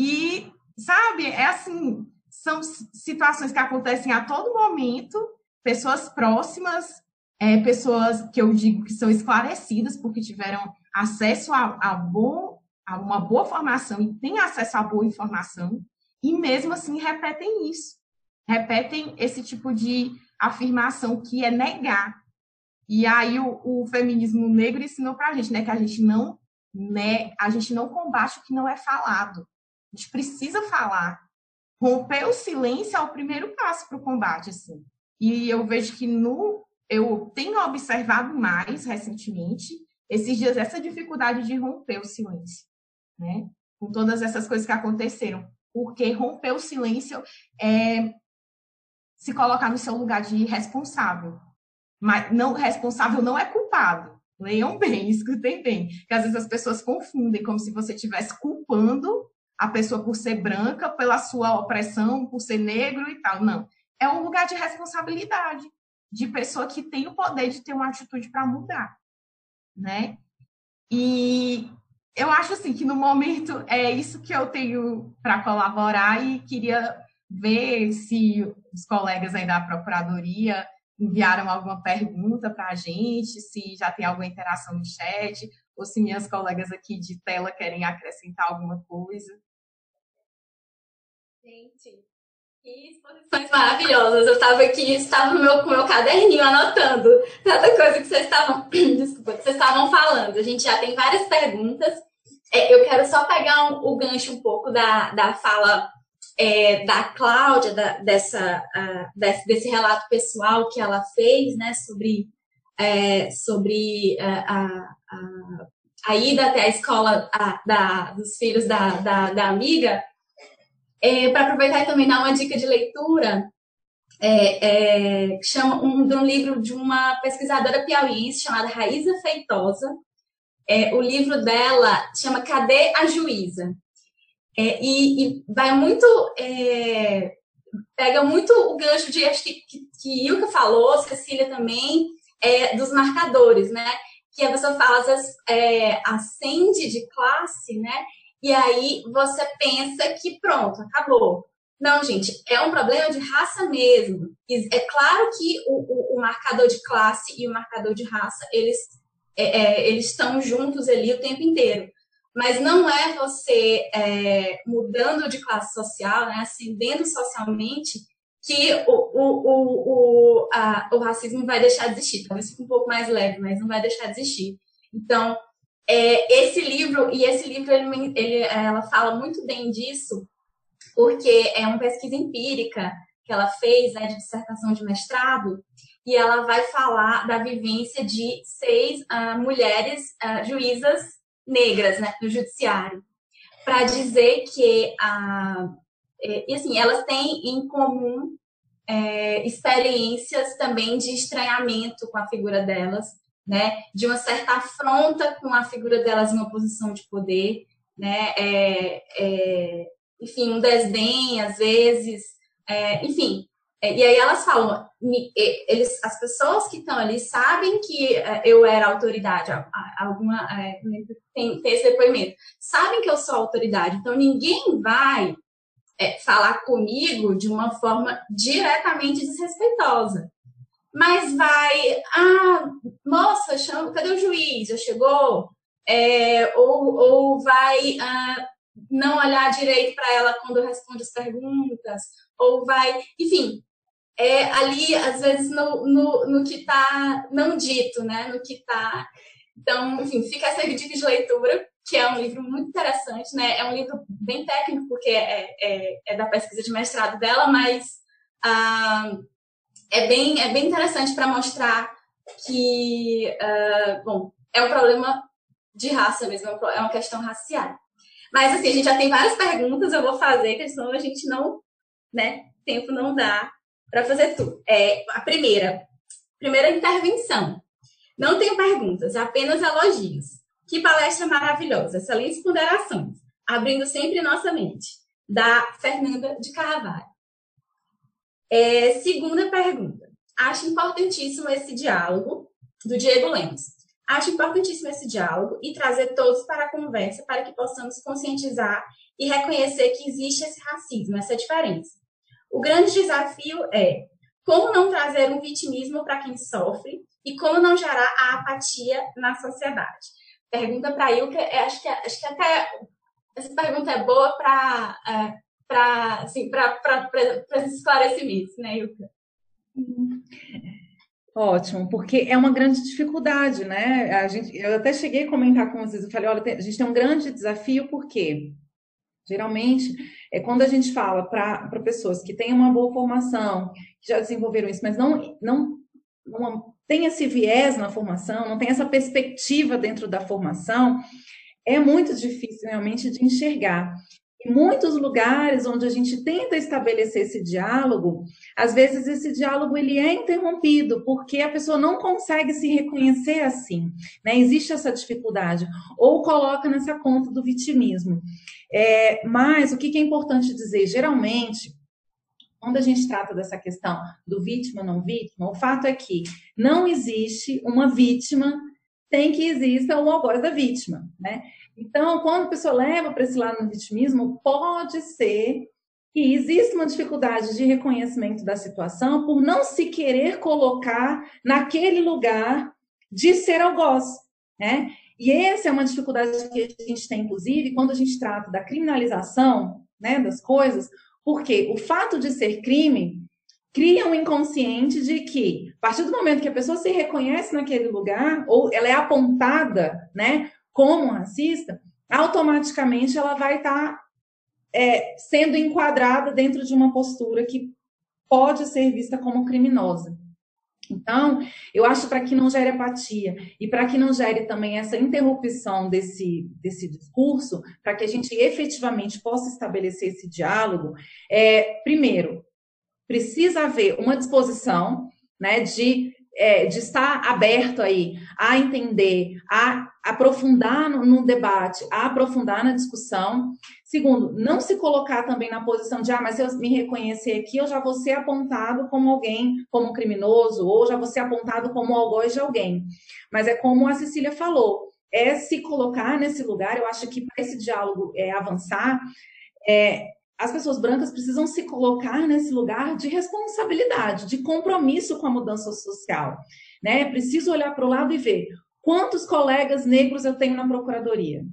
E, sabe, é assim, são situações que acontecem a todo momento, pessoas próximas, é, pessoas que eu digo que são esclarecidas porque tiveram acesso a, a, bom, a uma boa formação e têm acesso a boa informação, e mesmo assim repetem isso, repetem esse tipo de afirmação que é negar. E aí o, o feminismo negro ensinou para a gente, né, que a gente não né, a gente não combate o que não é falado. A gente precisa falar. Romper o silêncio é o primeiro passo para o combate, assim. E eu vejo que no eu tenho observado mais recentemente esses dias essa dificuldade de romper o silêncio, né? Com todas essas coisas que aconteceram, porque romper o silêncio é se colocar no seu lugar de responsável. Mas não responsável não é culpado. Leiam bem, [LAUGHS] escutem bem, que às vezes as pessoas confundem como se você estivesse culpando a pessoa por ser branca, pela sua opressão, por ser negro e tal. Não. É um lugar de responsabilidade, de pessoa que tem o poder de ter uma atitude para mudar, né? E eu acho assim que no momento é isso que eu tenho para colaborar e queria ver se os colegas aí da procuradoria enviaram alguma pergunta para a gente, se já tem alguma interação no chat, ou se minhas colegas aqui de tela querem acrescentar alguma coisa. Gente, que exposições maravilhosas. Eu estava aqui, estava meu, com o meu caderninho anotando tanta coisa que vocês estavam, [CLEARS THROAT] desculpa, que vocês estavam falando. A gente já tem várias perguntas. É, eu quero só pegar um, o gancho um pouco da, da fala é, da Cláudia, da, dessa, uh, desse, desse, relato pessoal que ela fez, né, sobre, é, sobre uh, a, a, a, ida até a escola a, da, dos filhos da, da, da amiga. É, para aproveitar e também dar uma dica de leitura, é, é, chama um, de um livro de uma pesquisadora piauiense chamada Raíza Feitosa. É, o livro dela chama Cadê a Juíza? É, e, e, vai muito. É, pega muito o gancho de acho que, que, que Ilka falou, Cecília também, é, dos marcadores, né? Que a pessoa fala, às vezes, ascende de classe, né? E aí você pensa que pronto, acabou. Não, gente, é um problema de raça mesmo. É claro que o, o, o marcador de classe e o marcador de raça, eles, é, é, eles estão juntos ali o tempo inteiro. Mas não é você é, mudando de classe social, né, ascendendo socialmente, que o, o, o, a, o racismo vai deixar de existir. Talvez fique um pouco mais leve, mas não vai deixar de existir. Então, é, esse livro, e esse livro ele, ele, ela fala muito bem disso, porque é uma pesquisa empírica que ela fez, né, de dissertação de mestrado, e ela vai falar da vivência de seis uh, mulheres uh, juízas negras né, no judiciário, para dizer que e assim, elas têm em comum é, experiências também de estranhamento com a figura delas, né, de uma certa afronta com a figura delas em uma posição de poder, né, é, é, enfim, um desdém às vezes, é, enfim, é, e aí elas falam, eles, as pessoas que estão ali sabem que é, eu era autoridade, alguma é, tem, tem, esse depoimento, sabem que eu sou autoridade, então ninguém vai falar comigo de uma forma diretamente desrespeitosa. Mas vai, ah, moça, chama, cadê o juiz? Já chegou? É, ou, ou vai ah, não olhar direito para ela quando responde as perguntas, ou vai, enfim, é ali, às vezes, no, no, no que está não dito, né? No que está. Então, enfim, fica essa dica de leitura, que é um livro muito interessante, né? É um livro bem técnico, porque é, é, é da pesquisa de mestrado dela, mas ah, é, bem, é bem interessante para mostrar que, ah, bom, é um problema de raça mesmo, é uma questão racial. Mas, assim, a gente já tem várias perguntas, eu vou fazer, que senão a gente não, né, tempo não dá para fazer tudo. É, a primeira, primeira intervenção. Não tenho perguntas, apenas elogios. Que palestra maravilhosa, excelentes ponderações, abrindo sempre nossa mente. Da Fernanda de Carvalho. É, segunda pergunta. Acho importantíssimo esse diálogo do Diego Lemos. Acho importantíssimo esse diálogo e trazer todos para a conversa para que possamos conscientizar e reconhecer que existe esse racismo, essa diferença. O grande desafio é como não trazer um vitimismo para quem sofre e como não gerar a apatia na sociedade. Pergunta para a Ilka, é, acho que, acho que até essa pergunta é boa para é, para assim, esclarecimentos, né, Ilka? Ótimo, porque é uma grande dificuldade, né? A gente, eu até cheguei a comentar com vocês, eu falei, olha, a gente tem um grande desafio, por quê? Geralmente, é quando a gente fala para pessoas que têm uma boa formação, que já desenvolveram isso, mas não, não, não tem esse viés na formação, não tem essa perspectiva dentro da formação, é muito difícil realmente de enxergar. Em muitos lugares onde a gente tenta estabelecer esse diálogo, às vezes esse diálogo ele é interrompido porque a pessoa não consegue se reconhecer assim, né? Existe essa dificuldade ou coloca nessa conta do vitimismo. É, mas o que, é importante dizer? Geralmente, quando a gente trata dessa questão do vítima não vítima, o fato é que não existe uma vítima sem que exista o algoz da vítima, né? Então, quando a pessoa leva para esse lado do vitimismo, pode ser que exista uma dificuldade de reconhecimento da situação por não se querer colocar naquele lugar de ser algoz, né? E essa é uma dificuldade que a gente tem, inclusive, quando a gente trata da criminalização né, das coisas, porque o fato de ser crime cria um inconsciente de que, a partir do momento que a pessoa se reconhece naquele lugar, ou ela é apontada né, como racista, automaticamente ela vai estar tá, é, sendo enquadrada dentro de uma postura que pode ser vista como criminosa. Então, eu acho para que não gere apatia e para que não gere também essa interrupção desse, desse discurso, para que a gente efetivamente possa estabelecer esse diálogo, é, primeiro, precisa haver uma disposição né, de é, de estar aberto aí a entender, a aprofundar no, no, debate, a aprofundar na discussão. Segundo, não se colocar também na posição de, ah, mas se eu me reconhecer aqui, eu já vou ser apontado como alguém, como um criminoso, ou já vou ser apontado como algoz de alguém. Mas é como a Cecília falou, é se colocar nesse lugar, eu acho que para esse diálogo é, avançar, é, as pessoas brancas precisam se colocar nesse lugar de responsabilidade, de compromisso com a mudança social. Né? É preciso olhar para o lado e ver quantos colegas negros eu tenho na procuradoria.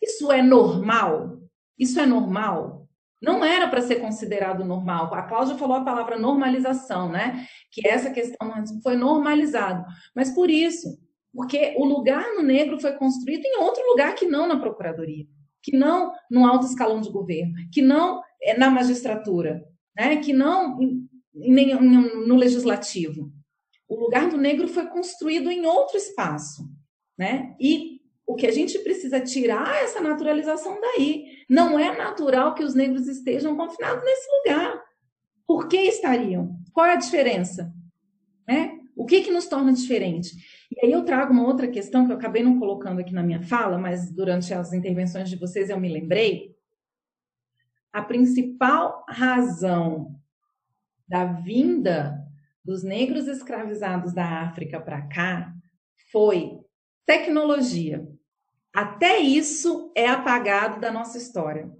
Isso é normal? Isso é normal? Não era para ser considerado normal. A Cláudia falou a palavra normalização, né? Que essa questão foi normalizado. Mas por isso, porque o lugar no negro foi construído em outro lugar que não na procuradoria, que não no alto escalão de governo, que não eh, na magistratura, né? Que não nem no legislativo. O lugar do negro foi construído em outro espaço, né? E o que a gente precisa tirar essa naturalização daí. Não é natural que os negros estejam confinados nesse lugar. Por que estariam? Qual é a diferença? Né? Que, que nos torna diferente? E aí eu trago uma outra questão que eu acabei não colocando aqui na minha fala, mas durante as intervenções de vocês eu me lembrei. A principal razão da vinda dos negros escravizados da África para cá foi tecnologia. Até isso é apagado da nossa história.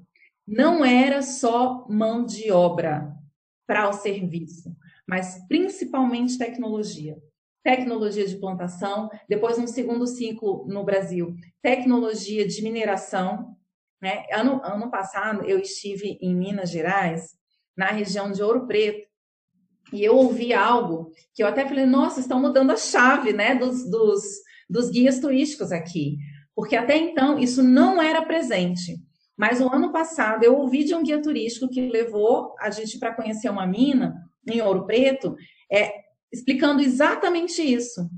Não era só mão de obra para o serviço, mas principalmente tecnologia. Tecnologia de plantação, depois, no segundo ciclo no Brasil, tecnologia de mineração. Né? Ano, ano passado, eu estive em Minas Gerais, na região de Ouro Preto, e eu ouvi algo que eu até falei, nossa, estão mudando a chave né, dos, dos, dos guias turísticos aqui porque até então isso não era presente. Mas o ano passado eu ouvi de um guia turístico que levou a gente para conhecer uma mina em Ouro Preto, é, explicando exatamente isso.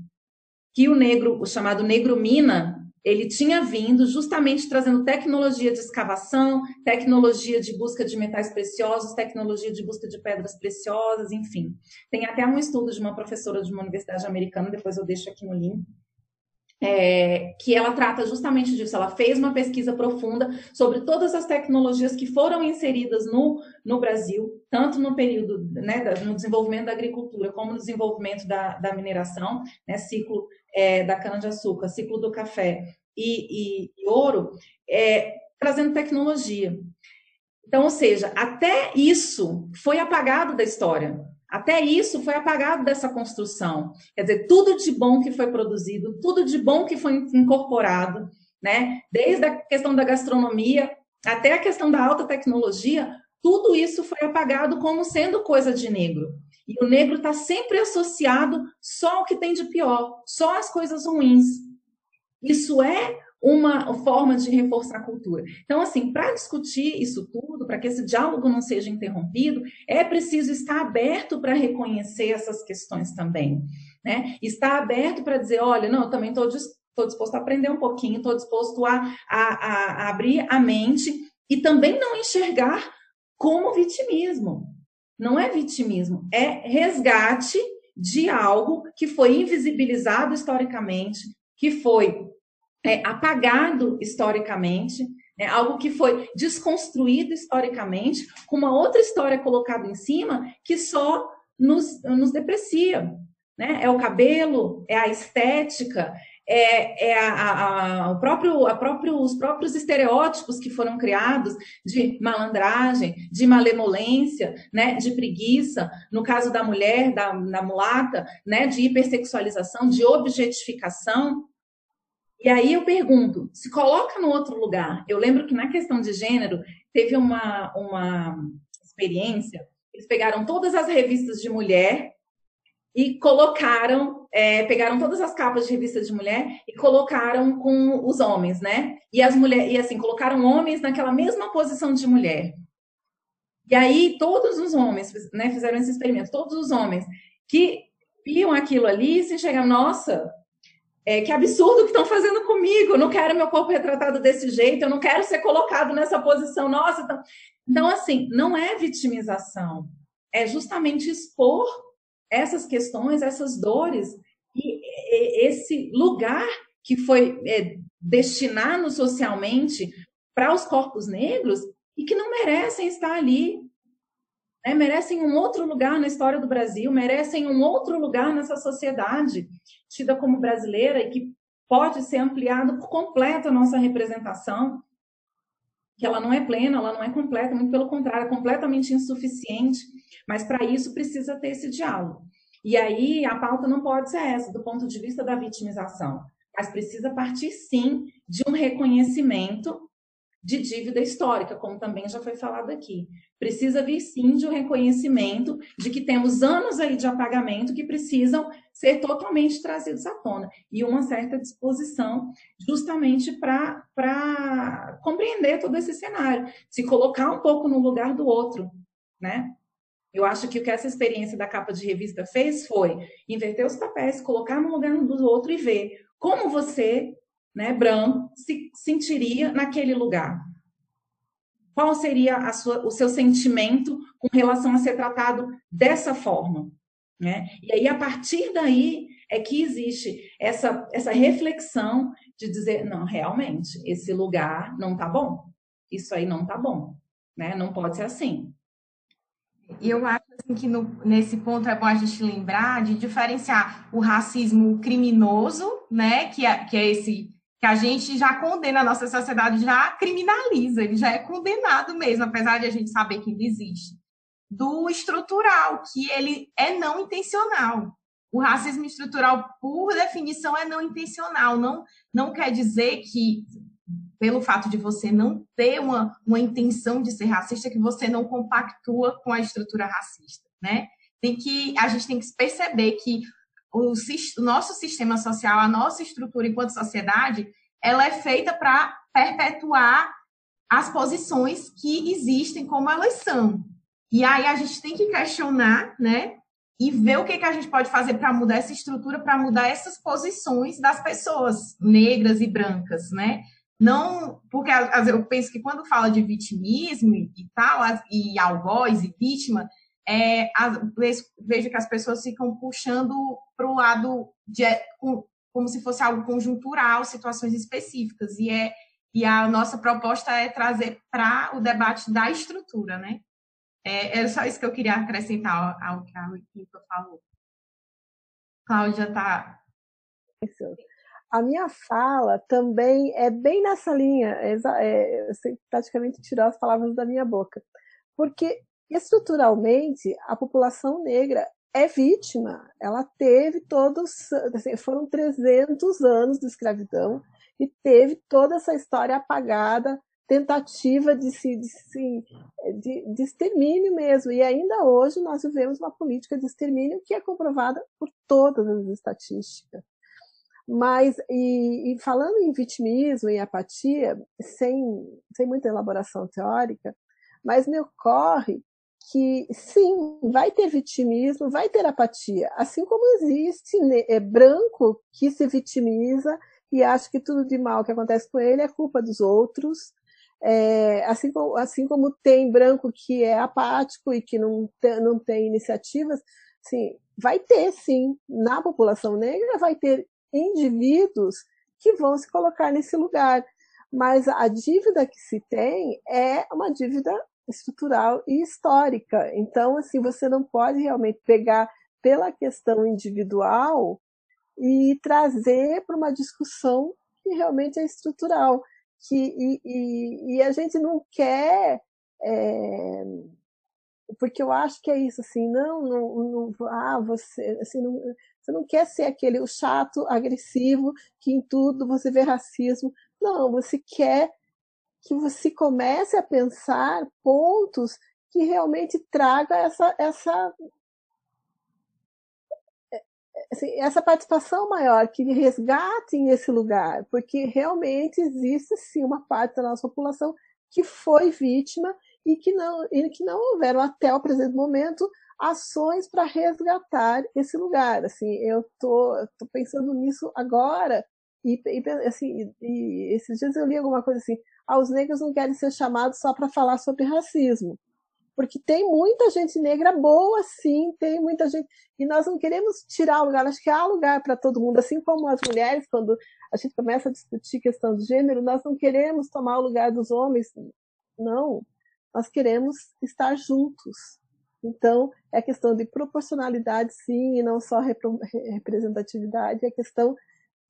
Que o negro, o chamado negro mina, ele tinha vindo justamente trazendo tecnologia de escavação, tecnologia de busca de metais preciosos, tecnologia de busca de pedras preciosas, enfim. Tem até um estudo de uma professora de uma universidade americana, depois eu deixo aqui no link, é, que ela trata justamente disso. Ela fez uma pesquisa profunda sobre todas as tecnologias que foram inseridas no, no Brasil, tanto no período, né, no desenvolvimento da agricultura, como no desenvolvimento da, da mineração, né, ciclo é, da cana-de-açúcar, ciclo do café e, e, e ouro, é, trazendo tecnologia. Então, ou seja, até isso foi apagado da história. Até isso foi apagado dessa construção. Quer dizer, tudo de bom que foi produzido, tudo de bom que foi incorporado, né? Desde a questão da gastronomia até a questão da alta tecnologia, tudo isso foi apagado como sendo coisa de negro. E o negro está sempre associado só ao que tem de pior, só às coisas ruins. Isso é uma forma de reforçar a cultura. Então, assim, para discutir isso tudo, para que esse diálogo não seja interrompido, é preciso estar aberto para reconhecer essas questões também. Né? Estar aberto para dizer, olha, não, eu também estou disposto a aprender um pouquinho, estou disposto a, a, a abrir a mente e também não enxergar como vitimismo. Não é vitimismo, é resgate de algo que foi invisibilizado historicamente, que foi é, apagado historicamente, é algo que foi desconstruído historicamente, com uma outra história colocada em cima que só nos, nos deprecia. Né? É o cabelo, é a estética, é, é a, a, próprio, a próprio, os próprios estereótipos que foram criados de malandragem, de malemolência, né, de preguiça, no caso da mulher, da, da mulata, né, de hipersexualização, de objetificação, e aí eu pergunto, se coloca no outro lugar. Eu lembro que na questão de gênero teve uma, uma experiência. Eles pegaram todas as revistas de mulher e colocaram, é, pegaram todas as capas de revistas de mulher e colocaram com os homens, né? E as mulheres, e assim, colocaram homens naquela mesma posição de mulher. E aí todos os homens, né, fizeram esse experimento, todos os homens que viam aquilo ali se enxergam, nossa, é, que absurdo que estão fazendo comigo, eu não quero meu corpo retratado desse jeito, eu não quero ser colocado nessa posição, nossa. Então, então assim, não é vitimização, é justamente expor essas questões, essas dores, e esse lugar que foi é, destinado socialmente para os corpos negros e que não merecem estar ali. Né? Merecem um outro lugar na história do Brasil, merecem um outro lugar nessa sociedade tida como brasileira e que pode ser ampliado por completo a nossa representação, que ela não é plena, ela não é completa, muito pelo contrário, é completamente insuficiente, mas para isso precisa ter esse diálogo. E aí a pauta não pode ser essa, do ponto de vista da vitimização, mas precisa partir sim de um reconhecimento de dívida histórica, como também já foi falado aqui. Precisa vir sim de um reconhecimento de que temos anos aí de apagamento que precisam ser totalmente trazidos à tona e uma certa disposição justamente para compreender todo esse cenário, se colocar um pouco no lugar do outro, né? Eu acho que o que essa experiência da capa de revista fez foi inverter os papéis, colocar no lugar do outro e ver como você né, branco, se sentiria naquele lugar? Qual seria sua, o seu sentimento com relação a ser tratado dessa forma? Né? E aí, a partir daí, é que existe essa, essa reflexão de dizer, não, realmente, esse lugar não está bom. Isso aí não está bom. Né? Não pode ser assim. E eu acho assim, que no, nesse ponto é bom a gente lembrar de diferenciar o racismo criminoso, né, que é, que é esse que a gente já condena, a nossa sociedade já criminaliza, ele já é condenado mesmo, apesar de a gente saber que ele existe. Do estrutural, que ele é não intencional. O racismo estrutural, por definição, é não intencional. Não, não quer dizer que, pelo fato de você não ter uma, uma intenção de ser racista, que você não compactua com a estrutura racista, né? Tem que, a gente tem que perceber que o, o nosso sistema social, a nossa estrutura enquanto sociedade, ela é feita para perpetuar as posições que existem como elas são. E aí a gente tem que questionar, né? E ver o que, que a gente pode fazer para mudar essa estrutura, para mudar essas posições das pessoas negras e brancas, né? Não, porque eu penso que quando fala de vitimismo e tal, e algoz e vítima, é, vejo que as pessoas ficam puxando para o lado de como se fosse algo conjuntural, situações específicas. E, é, e a nossa proposta é trazer para o debate da estrutura, né? É, era só isso que eu queria acrescentar ao, que a Rita falou. Cláudia está. A minha fala também é bem nessa linha, é, é, você praticamente tirou as palavras da minha boca. Porque estruturalmente a população negra é vítima. Ela teve todos, assim, foram 300 anos de escravidão e teve toda essa história apagada, tentativa de se, de, se, de, de extermínio mesmo. E ainda hoje nós vivemos uma política de extermínio que é comprovada por todas as estatísticas. Mas, e, e, falando em vitimismo e apatia, sem, sem muita elaboração teórica, mas me ocorre que sim, vai ter vitimismo, vai ter apatia, assim como existe né, é branco que se vitimiza e acha que tudo de mal que acontece com ele é culpa dos outros, é, assim, como, assim como tem branco que é apático e que não tem, não tem iniciativas, sim, vai ter sim, na população negra vai ter indivíduos que vão se colocar nesse lugar, mas a dívida que se tem é uma dívida estrutural e histórica. Então, assim, você não pode realmente pegar pela questão individual e trazer para uma discussão que realmente é estrutural. Que, e, e, e a gente não quer. É, porque eu acho que é isso, assim, não, não, não ah, você, assim, não, você não quer ser aquele o chato, agressivo, que em tudo você vê racismo. Não, você quer que você comece a pensar pontos que realmente traga essa essa assim, essa participação maior, que resgatem esse lugar, porque realmente existe sim uma parte da nossa população que foi vítima e que não, e que não houveram até o presente momento ações para resgatar esse lugar. Assim, eu tô, tô pensando nisso agora e, e assim, e, esses dias eu li alguma coisa assim, os negros não querem ser chamados só para falar sobre racismo. Porque tem muita gente negra boa, sim, tem muita gente. E nós não queremos tirar o lugar, acho que há lugar para todo mundo, assim como as mulheres, quando a gente começa a discutir questão do gênero, nós não queremos tomar o lugar dos homens. Não. Nós queremos estar juntos. Então, é questão de proporcionalidade, sim, e não só representatividade, é questão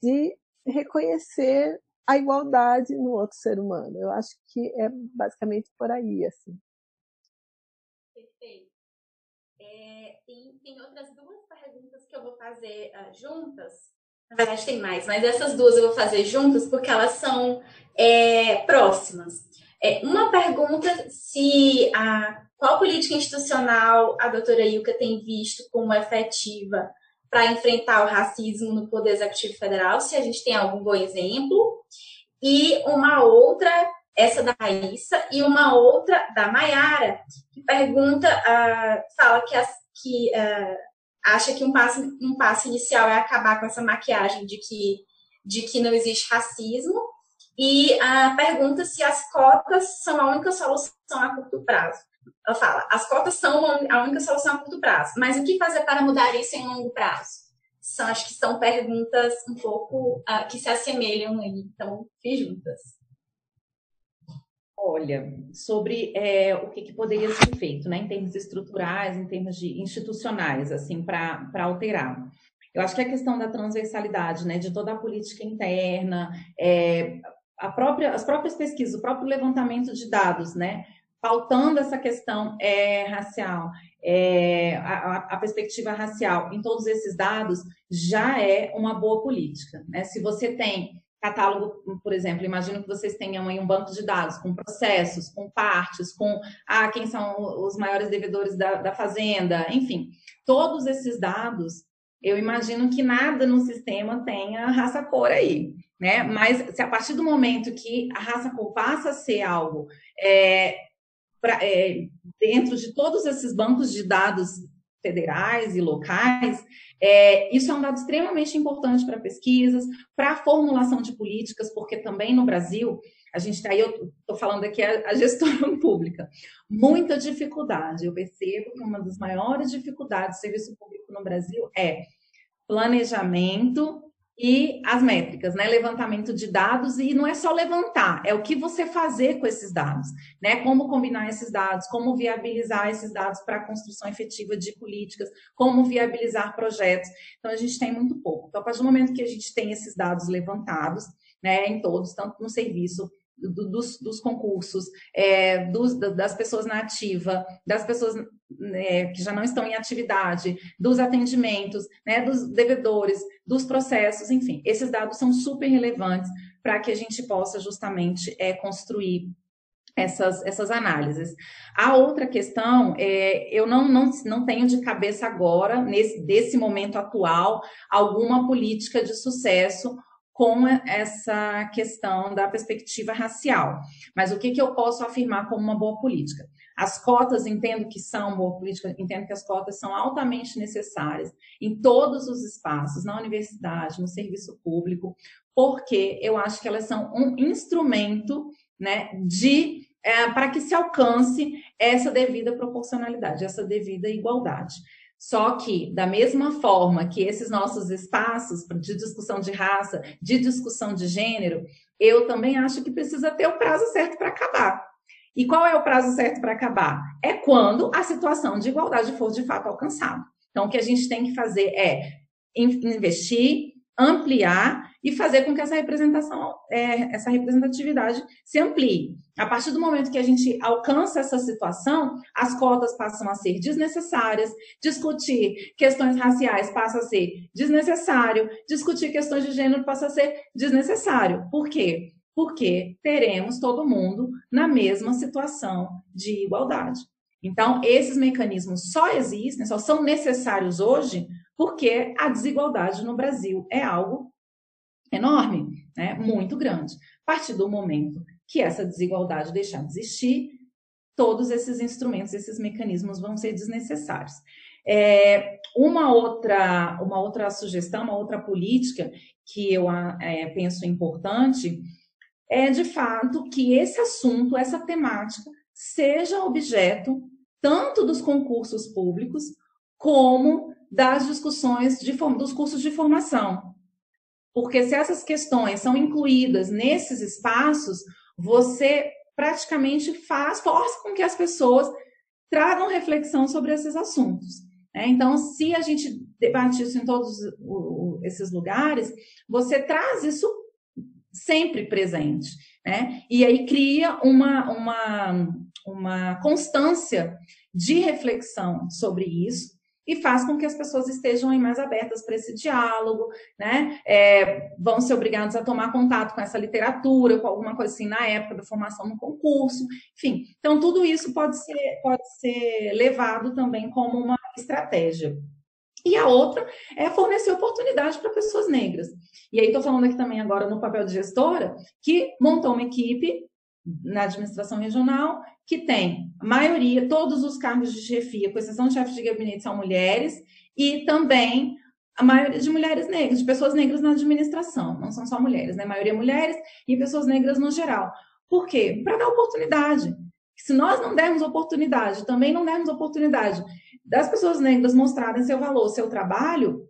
de reconhecer a igualdade no outro ser humano. Eu acho que é basicamente por aí, assim. Perfeito. É, tem, tem outras duas perguntas que eu vou fazer uh, juntas. Na verdade, tem mais, mas essas duas eu vou fazer juntas porque elas são é, próximas. É, uma pergunta se a qual política institucional a doutora Ilka tem visto como efetiva para enfrentar o racismo no Poder Executivo Federal, se a gente tem algum bom exemplo. E uma outra, essa da Raíssa, e uma outra da Maiara, que pergunta, uh, fala que, as, que uh, acha que um passo, um passo inicial é acabar com essa maquiagem de que, de que não existe racismo, e uh, pergunta se as cotas são a única solução a curto prazo. Ela fala, as cotas são a única solução a curto prazo, mas o que fazer para mudar isso em longo prazo? São, acho que são perguntas um pouco uh, que se assemelham aí, então fiz juntas. Olha, sobre é, o que, que, poderia ser feito, né, em termos estruturais, em termos de institucionais, assim, para alterar. Eu acho que a questão da transversalidade, né, de toda a política interna, é, a própria, as próprias pesquisas, o próprio levantamento de dados, né, pautando essa questão é, racial, é, a, a, perspectiva racial em todos esses dados, já é uma boa política. Né? Se você tem catálogo, por exemplo, imagino que vocês tenham aí um banco de dados com processos, com partes, com ah, quem são os maiores devedores da, da fazenda, enfim, todos esses dados, eu imagino que nada no sistema tenha raça-cor aí. Né? Mas se a partir do momento que a raça-cor passa a ser algo é, pra, é, dentro de todos esses bancos de dados federais e locais, é, isso é um dado extremamente importante para pesquisas, para a formulação de políticas, porque também no Brasil, a gente está aí, eu estou falando aqui a, a gestão [LAUGHS] pública, muita dificuldade. Eu percebo que uma das maiores dificuldades do serviço público no Brasil é planejamento e as métricas, né? Levantamento de dados, e não é só levantar, é o que você fazer com esses dados, né? Como combinar esses dados, como viabilizar esses dados para a construção efetiva de políticas, como viabilizar projetos. Então, a gente tem muito pouco. Então, a partir do momento que a gente tem esses dados levantados, né, em todos, tanto no serviço dos, dos, concursos, é, dos, das pessoas na ativa, das pessoas né, que já não estão em atividade, dos atendimentos, né, dos devedores, dos processos, enfim, esses dados são super relevantes para que a gente possa justamente é, construir essas, essas análises. A outra questão, é, eu não, não, não tenho de cabeça agora, nesse desse momento atual, alguma política de sucesso com essa questão da perspectiva racial. Mas o que, que eu posso afirmar como uma boa política? As cotas, entendo que são boa política, entendo que as cotas são altamente necessárias em todos os espaços, na universidade, no serviço público, porque eu acho que elas são um instrumento né, de é, para que se alcance essa devida proporcionalidade, essa devida igualdade. Só que, da mesma forma que esses nossos espaços de discussão de raça, de discussão de gênero, eu também acho que precisa ter o prazo certo para acabar. E qual é o prazo certo para acabar? É quando a situação de igualdade for de fato alcançada. Então, o que a gente tem que fazer é investir, ampliar e fazer com que essa representação, é, essa representatividade se amplie. A partir do momento que a gente alcança essa situação, as cotas passam a ser desnecessárias, discutir questões raciais passa a ser desnecessário, discutir questões de gênero passa a ser desnecessário. Por quê? Porque teremos todo mundo na mesma situação de igualdade. Então, esses mecanismos só existem, só são necessários hoje porque a desigualdade no Brasil é algo enorme, né? muito grande. A partir do momento que essa desigualdade deixar de existir, todos esses instrumentos, esses mecanismos vão ser desnecessários. É, uma, outra, uma outra sugestão, uma outra política que eu é, penso importante é, de fato, que esse assunto, essa temática, seja objeto tanto dos concursos públicos como das discussões de, dos cursos de formação. Porque se essas questões são incluídas nesses espaços, você praticamente faz, força com que as pessoas tragam reflexão sobre esses assuntos. Né? Então, se a gente debate isso em todos esses lugares, você traz isso sempre presente. Né? E aí cria uma, uma, uma constância de reflexão sobre isso e faz com que as pessoas estejam mais abertas para esse diálogo, né? É, vão ser obrigados a tomar contato com essa literatura, com alguma coisa assim na época da formação no concurso, enfim. Então, tudo isso pode ser, pode ser levado também como uma estratégia. E a outra é fornecer oportunidade para pessoas negras. E aí estou falando aqui também agora no papel de gestora, que montou uma equipe na administração regional que tem a maioria, todos os cargos de chefia, com exceção de chefes de gabinete, são mulheres, e também a maioria de mulheres negras, de pessoas negras na administração, não são só mulheres, né? A maioria mulheres e pessoas negras no geral. Por quê? Para dar oportunidade. Se nós não dermos oportunidade, também não dermos oportunidade das pessoas negras mostrarem seu valor, seu trabalho,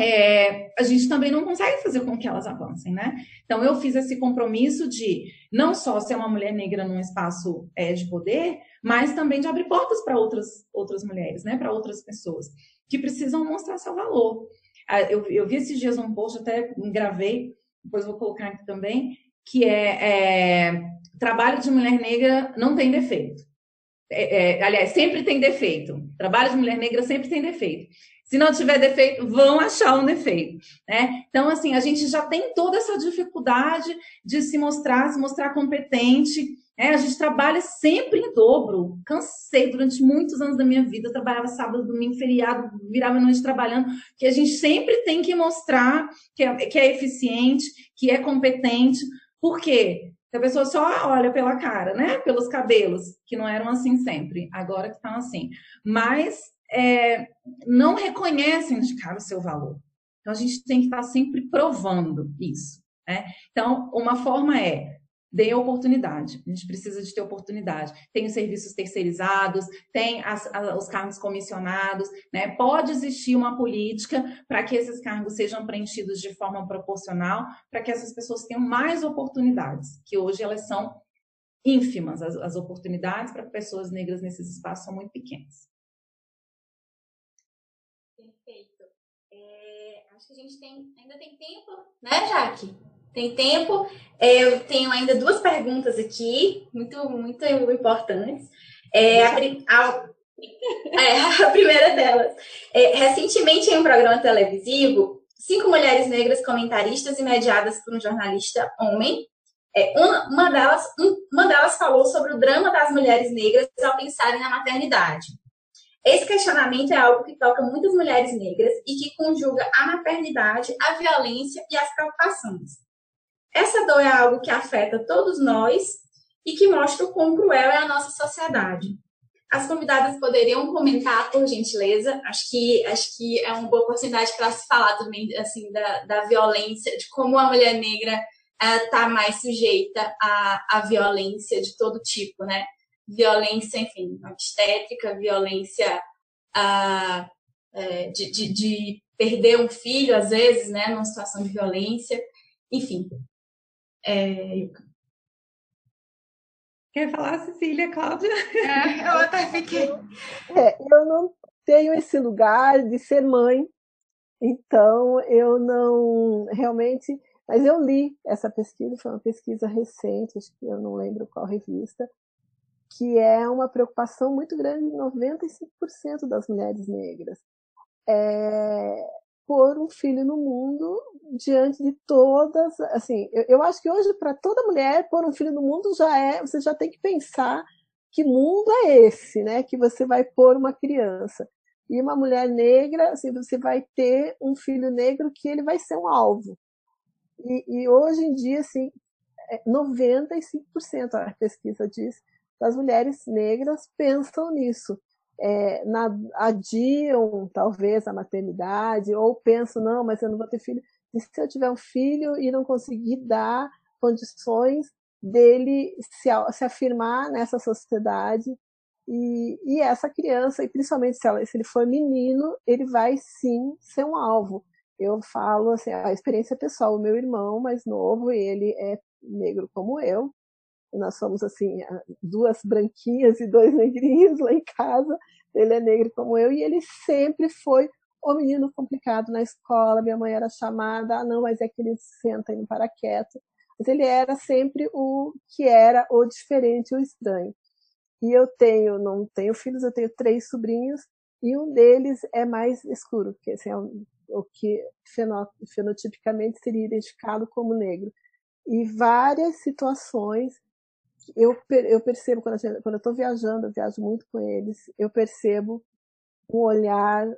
é, a gente também não consegue fazer com que elas avancem, né? Então, eu fiz esse compromisso de não só ser uma mulher negra num espaço é, de poder, mas também de abrir portas para outras, outras mulheres, né? Para outras pessoas que precisam mostrar seu valor. Ah, eu, eu vi esses dias um post, até gravei, depois vou colocar aqui também, que é, é trabalho de mulher negra não tem defeito. É, é, aliás, sempre tem defeito. Trabalho de mulher negra sempre tem defeito. Se não tiver defeito, vão achar um defeito, né? Então, assim, a gente já tem toda essa dificuldade de se mostrar, se mostrar competente. Né? A gente trabalha sempre em dobro. Cansei durante muitos anos da minha vida, trabalhava sábado, domingo, feriado, virava noite trabalhando, que a gente sempre tem que mostrar que é, que é eficiente, que é competente. Por quê? a pessoa só olha pela cara, né? Pelos cabelos, que não eram assim sempre, agora que estão assim. Mas é, não reconhecem de cara o seu valor. Então, a gente tem que estar sempre provando isso. Né? Então, uma forma é dê oportunidade. A gente precisa de ter oportunidade. Tem os serviços terceirizados, tem as, os cargos comissionados, né? Pode existir uma política para que esses cargos sejam preenchidos de forma proporcional, para que essas pessoas tenham mais oportunidades, que hoje elas são ínfimas. As, as oportunidades para pessoas negras nesses espaços são muito pequenas. Acho que a gente tem, ainda tem tempo, né, Jaque? Tem tempo. Eu tenho ainda duas perguntas aqui, muito, muito importantes. É, a, a, [LAUGHS] é, a primeira delas. É, recentemente, em um programa televisivo, cinco mulheres negras comentaristas e mediadas por um jornalista homem. É, uma, uma, delas, um, uma delas falou sobre o drama das mulheres negras ao pensarem na maternidade. Esse questionamento é algo que toca muitas mulheres negras e que conjuga a maternidade, a violência e as preocupações. Essa dor é algo que afeta todos nós e que mostra o quão cruel é a nossa sociedade. As convidadas poderiam comentar, por gentileza. Acho que, acho que é uma boa oportunidade para se falar também assim, da, da violência, de como a mulher negra está mais sujeita à, à violência de todo tipo, né? Violência, enfim, obstétrica, violência ah, é, de, de, de, perder um filho, às vezes, né, numa situação de violência, enfim. É... Quer falar, Cecília, Cláudia? É, eu [LAUGHS] até fiquei. É, eu não tenho esse lugar de ser mãe, então eu não realmente. Mas eu li essa pesquisa, foi uma pesquisa recente, acho que eu não lembro qual revista, que é uma preocupação muito grande de 95% das mulheres negras. É pôr um filho no mundo diante de todas, assim, eu, eu acho que hoje para toda mulher pôr um filho no mundo já é, você já tem que pensar que mundo é esse, né, que você vai pôr uma criança. E uma mulher negra, assim, você vai ter um filho negro que ele vai ser um alvo. E, e hoje em dia, assim, 95% é, a pesquisa diz das mulheres negras pensam nisso. É, na, adiam talvez a maternidade, ou pensam, não, mas eu não vou ter filho. E se eu tiver um filho e não conseguir dar condições dele se, se afirmar nessa sociedade, e, e, essa criança, e principalmente se, ela, se, ele for menino, ele vai sim ser um alvo. Eu falo assim, a experiência pessoal, o meu irmão mais novo, ele é negro como eu, nós somos assim, duas branquinhas e dois negrinhos lá em casa. Ele é negro como eu e ele sempre foi o menino complicado na escola. Minha mãe era chamada, ah, não, mas é que ele senta e não para quieto. Mas ele era sempre o que era o diferente, o estranho. E eu tenho, não tenho filhos, eu tenho três sobrinhos e um deles é mais escuro, que assim, é o que fenotipicamente seria identificado como negro. E várias situações eu, eu percebo quando, quando eu estou viajando, eu viajo muito com eles, eu percebo um olhar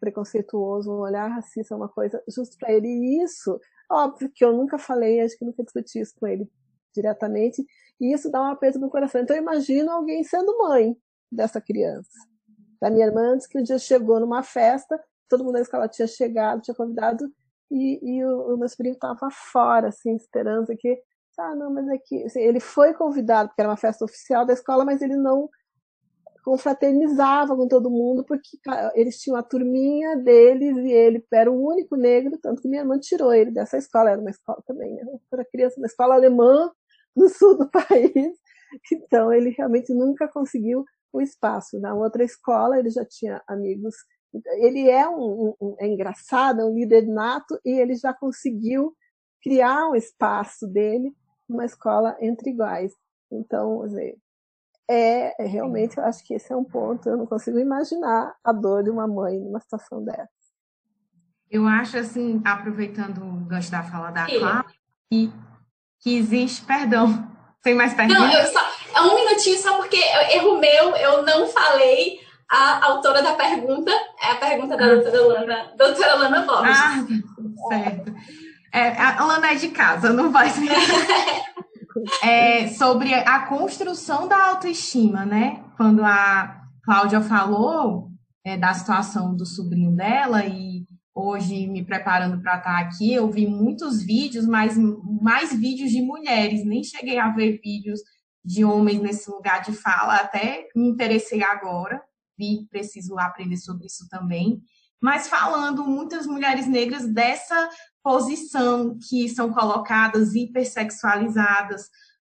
preconceituoso, um olhar racista, uma coisa justo para ele. E isso, óbvio que eu nunca falei, acho que nunca discuti isso com ele diretamente, e isso dá um aperto no coração. Então eu imagino alguém sendo mãe dessa criança. Da minha irmã, antes que um dia chegou numa festa, todo mundo da escola tinha chegado, tinha convidado, e, e o, o meu sobrinho estava fora, assim, esperando que ah, não, mas é que assim, ele foi convidado, porque era uma festa oficial da escola, mas ele não confraternizava com todo mundo, porque eles tinham a turminha deles e ele era o único negro, tanto que minha irmã tirou ele dessa escola, era uma escola também, né? Para criança, uma escola alemã no sul do [LAUGHS] país, então ele realmente nunca conseguiu o espaço. Na outra escola ele já tinha amigos, ele é um, um é engraçado, é um líder nato e ele já conseguiu criar um espaço dele numa escola entre iguais. Então, dizer, é, é, realmente, eu acho que esse é um ponto, eu não consigo imaginar a dor de uma mãe numa situação dessa. Eu acho, assim, aproveitando o gancho da fala da Clara, que, que existe, perdão, [LAUGHS] tem mais perguntas? Não, eu só, é um minutinho só porque erro meu, eu não falei a autora da pergunta, é a pergunta da ah. doutora Lana, doutora Lana Borges. Ah, certo. É, a Lana é de casa, não vai ser. [LAUGHS] é, sobre a construção da autoestima, né? Quando a Cláudia falou é, da situação do sobrinho dela e hoje me preparando para estar aqui, eu vi muitos vídeos, mas mais vídeos de mulheres, nem cheguei a ver vídeos de homens nesse lugar de fala, até me interessei agora, vi preciso aprender sobre isso também. Mas falando muitas mulheres negras dessa posição que são colocadas hipersexualizadas,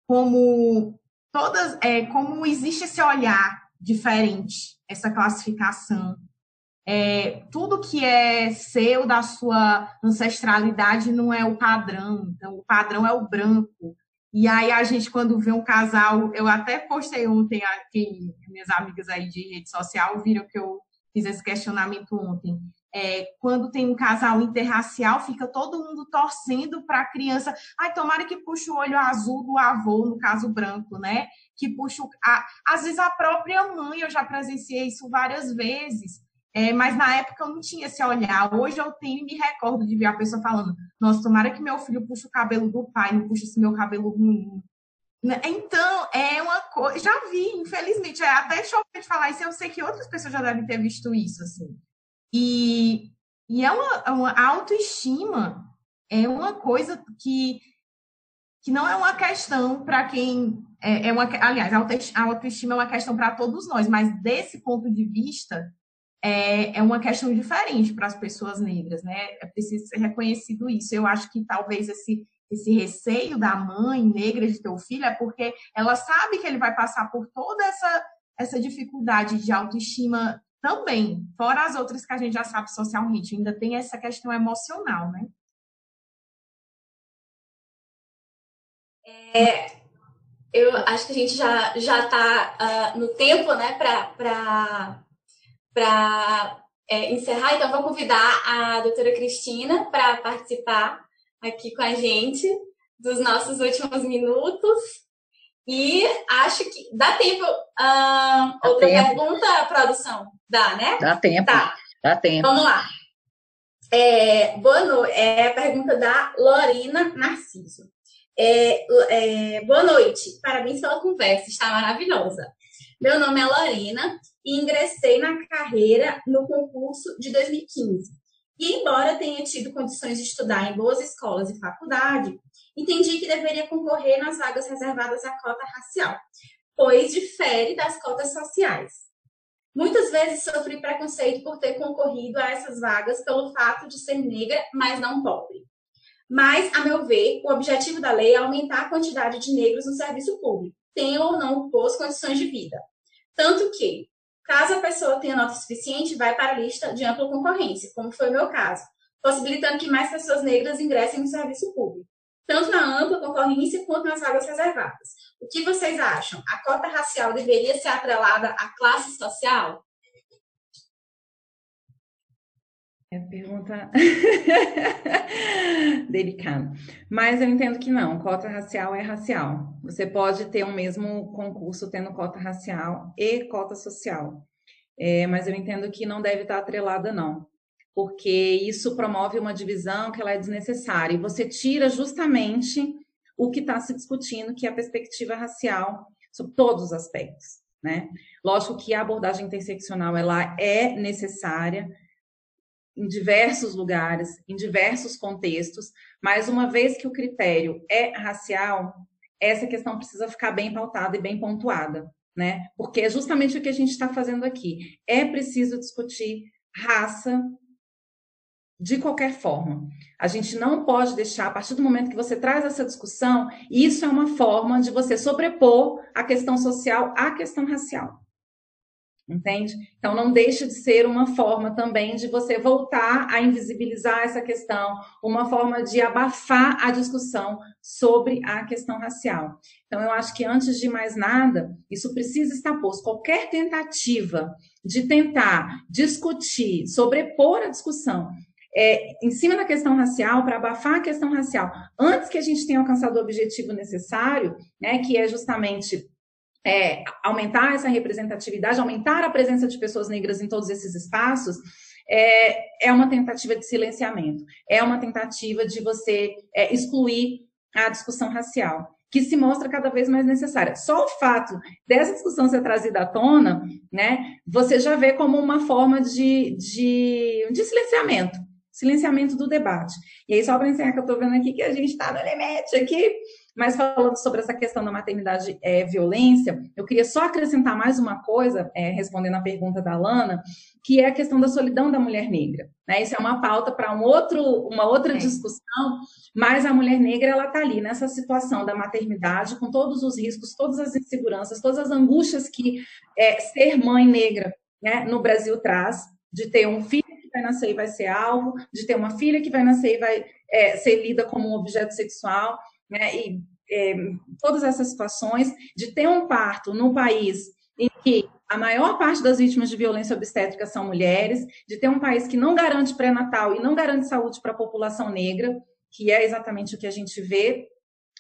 como todas, é, como existe esse olhar diferente, essa classificação. É, tudo que é seu da sua ancestralidade não é o padrão, então o padrão é o branco. E aí a gente, quando vê um casal, eu até postei ontem, aqui, minhas amigas aí de rede social viram que eu fiz esse questionamento ontem é, quando tem um casal interracial, fica todo mundo torcendo para a criança. Ai, tomara que puxe o olho azul do avô, no caso branco, né? Que puxa a, às vezes a própria mãe, eu já presenciei isso várias vezes. É, mas na época eu não tinha esse olhar. Hoje eu tenho e me recordo de ver a pessoa falando: Nossa, tomara que meu filho puxe o cabelo do pai, não puxe esse meu cabelo ruim. Né? Então, é uma coisa. Já vi, infelizmente. É até chocante falar isso. Eu sei que outras pessoas já devem ter visto isso, assim. E, e é uma, uma autoestima, é uma coisa que, que não é uma questão para quem. É, é, uma, aliás, a autoestima é uma questão para todos nós, mas desse ponto de vista, é, é uma questão diferente para as pessoas negras, né? É preciso ser reconhecido isso. Eu acho que talvez esse, esse receio da mãe negra de ter o filho é porque ela sabe que ele vai passar por toda essa, essa dificuldade de autoestima também, fora as outras que a gente já sabe socialmente, ainda tem essa questão emocional, né? É, eu acho que a gente já já está uh, ah, no tempo, né, para para é, encerrar. Então, vou convidar a doutora Cristina para participar aqui com a gente dos nossos últimos minutos. E acho que dá tempo. Uh, outra tempo. pergunta, produção? Dá, né? Dá tempo. Tá. Dá tempo. Vamos lá. É, boa noite. É a pergunta da Lorina Narciso. É, é, boa noite. Parabéns pela conversa. Está maravilhosa. Meu nome é Lorina e ingressei na carreira no concurso de 2015. E embora tenha tido condições de estudar em boas escolas e faculdade, entendi que deveria concorrer nas vagas reservadas à cota racial, pois difere das cotas sociais. Muitas vezes sofri preconceito por ter concorrido a essas vagas pelo fato de ser negra, mas não pobre. Mas, a meu ver, o objetivo da lei é aumentar a quantidade de negros no serviço público, tenham ou não boas condições de vida. Tanto que, caso a pessoa tenha nota suficiente, vai para a lista de ampla concorrência, como foi o meu caso, possibilitando que mais pessoas negras ingressem no serviço público tanto na ampla concorrência quanto nas vagas reservadas. O que vocês acham? A cota racial deveria ser atrelada à classe social? É pergunta [LAUGHS] delicada. Mas eu entendo que não, cota racial é racial. Você pode ter um mesmo concurso tendo cota racial e cota social. É, mas eu entendo que não deve estar atrelada, não. Porque isso promove uma divisão que ela é desnecessária. E você tira justamente o que está se discutindo, que é a perspectiva racial sobre todos os aspectos. Né? Lógico que a abordagem interseccional ela é necessária, em diversos lugares, em diversos contextos, mas uma vez que o critério é racial, essa questão precisa ficar bem pautada e bem pontuada, né? Porque é justamente o que a gente está fazendo aqui. É preciso discutir raça de qualquer forma. A gente não pode deixar, a partir do momento que você traz essa discussão, isso é uma forma de você sobrepor a questão social à questão racial entende? Então, não deixa de ser uma forma também de você voltar a invisibilizar essa questão, uma forma de abafar a discussão sobre a questão racial. Então, eu acho que antes de mais nada, isso precisa estar posto. Qualquer tentativa de tentar discutir, sobrepor a discussão é, em cima da questão racial, para abafar a questão racial, antes que a gente tenha alcançado o objetivo necessário, né, que é justamente é, aumentar essa representatividade, aumentar a presença de pessoas negras em todos esses espaços, é, é uma tentativa de silenciamento, é uma tentativa de você é, excluir a discussão racial, que se mostra cada vez mais necessária. Só o fato dessa discussão ser trazida à tona, né, você já vê como uma forma de, de, de silenciamento, silenciamento do debate. E aí, só para encerrar que eu estou vendo aqui que a gente está no limite aqui, mas falando sobre essa questão da maternidade é, violência, eu queria só acrescentar mais uma coisa, é, respondendo a pergunta da Lana, que é a questão da solidão da mulher negra. Né? Isso é uma pauta para um outro, uma outra é. discussão, mas a mulher negra ela está ali nessa situação da maternidade, com todos os riscos, todas as inseguranças, todas as angústias que é, ser mãe negra né, no Brasil traz, de ter um filho vai nascer e vai ser alvo, de ter uma filha que vai nascer e vai é, ser lida como um objeto sexual né, e é, todas essas situações de ter um parto no país em que a maior parte das vítimas de violência obstétrica são mulheres, de ter um país que não garante pré-natal e não garante saúde para a população negra, que é exatamente o que a gente vê,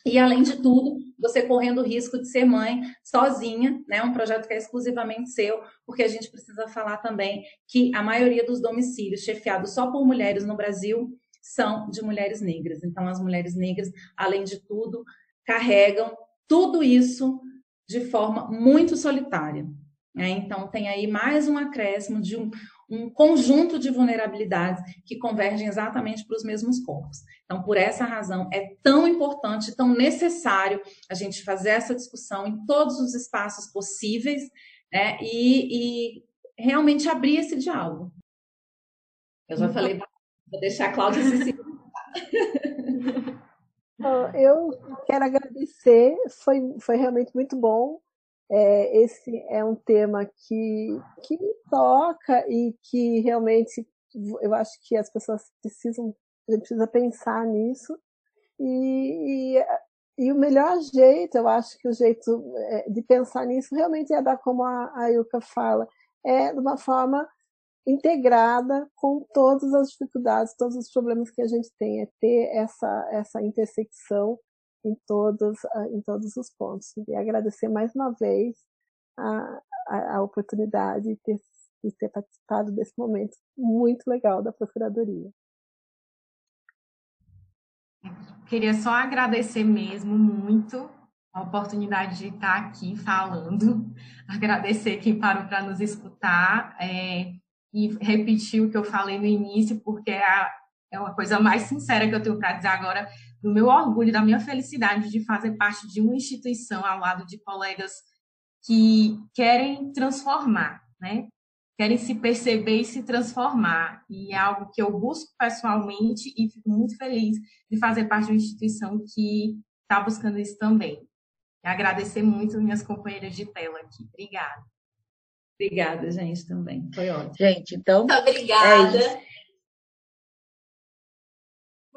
e além de tudo, você correndo o risco de ser mãe sozinha, né? Um projeto que é exclusivamente seu, porque a gente precisa falar também que a maioria dos domicílios chefiados só por mulheres no Brasil são de mulheres negras. Então, as mulheres negras, além de tudo, carregam tudo isso de forma muito solitária. Né? Então, tem aí mais um acréscimo de um, um conjunto de vulnerabilidades que convergem exatamente para os mesmos corpos. Então, por essa razão, é tão importante, tão necessário a gente fazer essa discussão em todos os espaços possíveis né? e, e realmente abrir esse diálogo. Eu já falei Vou deixar a Cláudia se [LAUGHS] Eu quero agradecer, foi, foi realmente muito bom. É, esse é um tema que, que me toca e que realmente eu acho que as pessoas precisam, gente precisa pensar nisso. E, e, e, o melhor jeito, eu acho que o jeito é, de pensar nisso realmente é dar como a, a Yuka fala, é de uma forma integrada com todas as dificuldades, todos os problemas que a gente tem, é ter essa, essa intersecção em todos, ah, em todos os pontos. E agradecer mais uma vez a, a, a oportunidade de ter, de ter participado desse momento muito legal da Procuradoria. Queria só agradecer mesmo muito a oportunidade de estar aqui falando, [LAUGHS] agradecer quem parou para nos escutar. É, e repetir o que eu falei no início, porque é, a, é uma coisa mais sincera que eu tenho para dizer agora, do meu orgulho, da minha felicidade de fazer parte de uma instituição ao lado de colegas que querem transformar, né? Querem se perceber e se transformar. E é algo que eu busco pessoalmente e fico muito feliz de fazer parte de uma instituição que está buscando isso também. E agradecer muito minhas companheiras de tela aqui. Obrigada. Obrigada, gente, também. Foi ótimo. Gente, então. Muito obrigada. É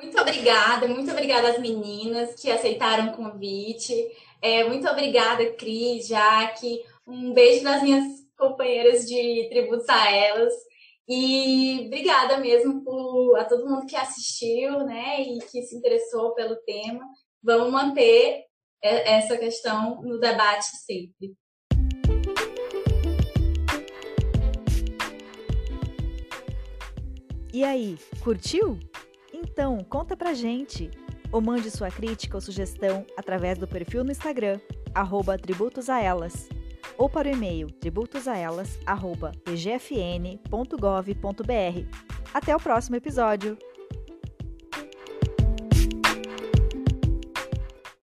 muito obrigada, muito obrigada às meninas que aceitaram o convite. É, muito obrigada, Cris, Jaque. Um beijo das minhas companheiras de tributos a elas. E obrigada mesmo por, a todo mundo que assistiu, né, e que se interessou pelo tema. Vamos manter essa questão no debate sempre. E aí, curtiu? Então, conta pra gente. Ou mande sua crítica ou sugestão através do perfil no Instagram, arroba tributosaelas, ou para o e-mail tributosaelas.pgfn.gov.br. Até o próximo episódio!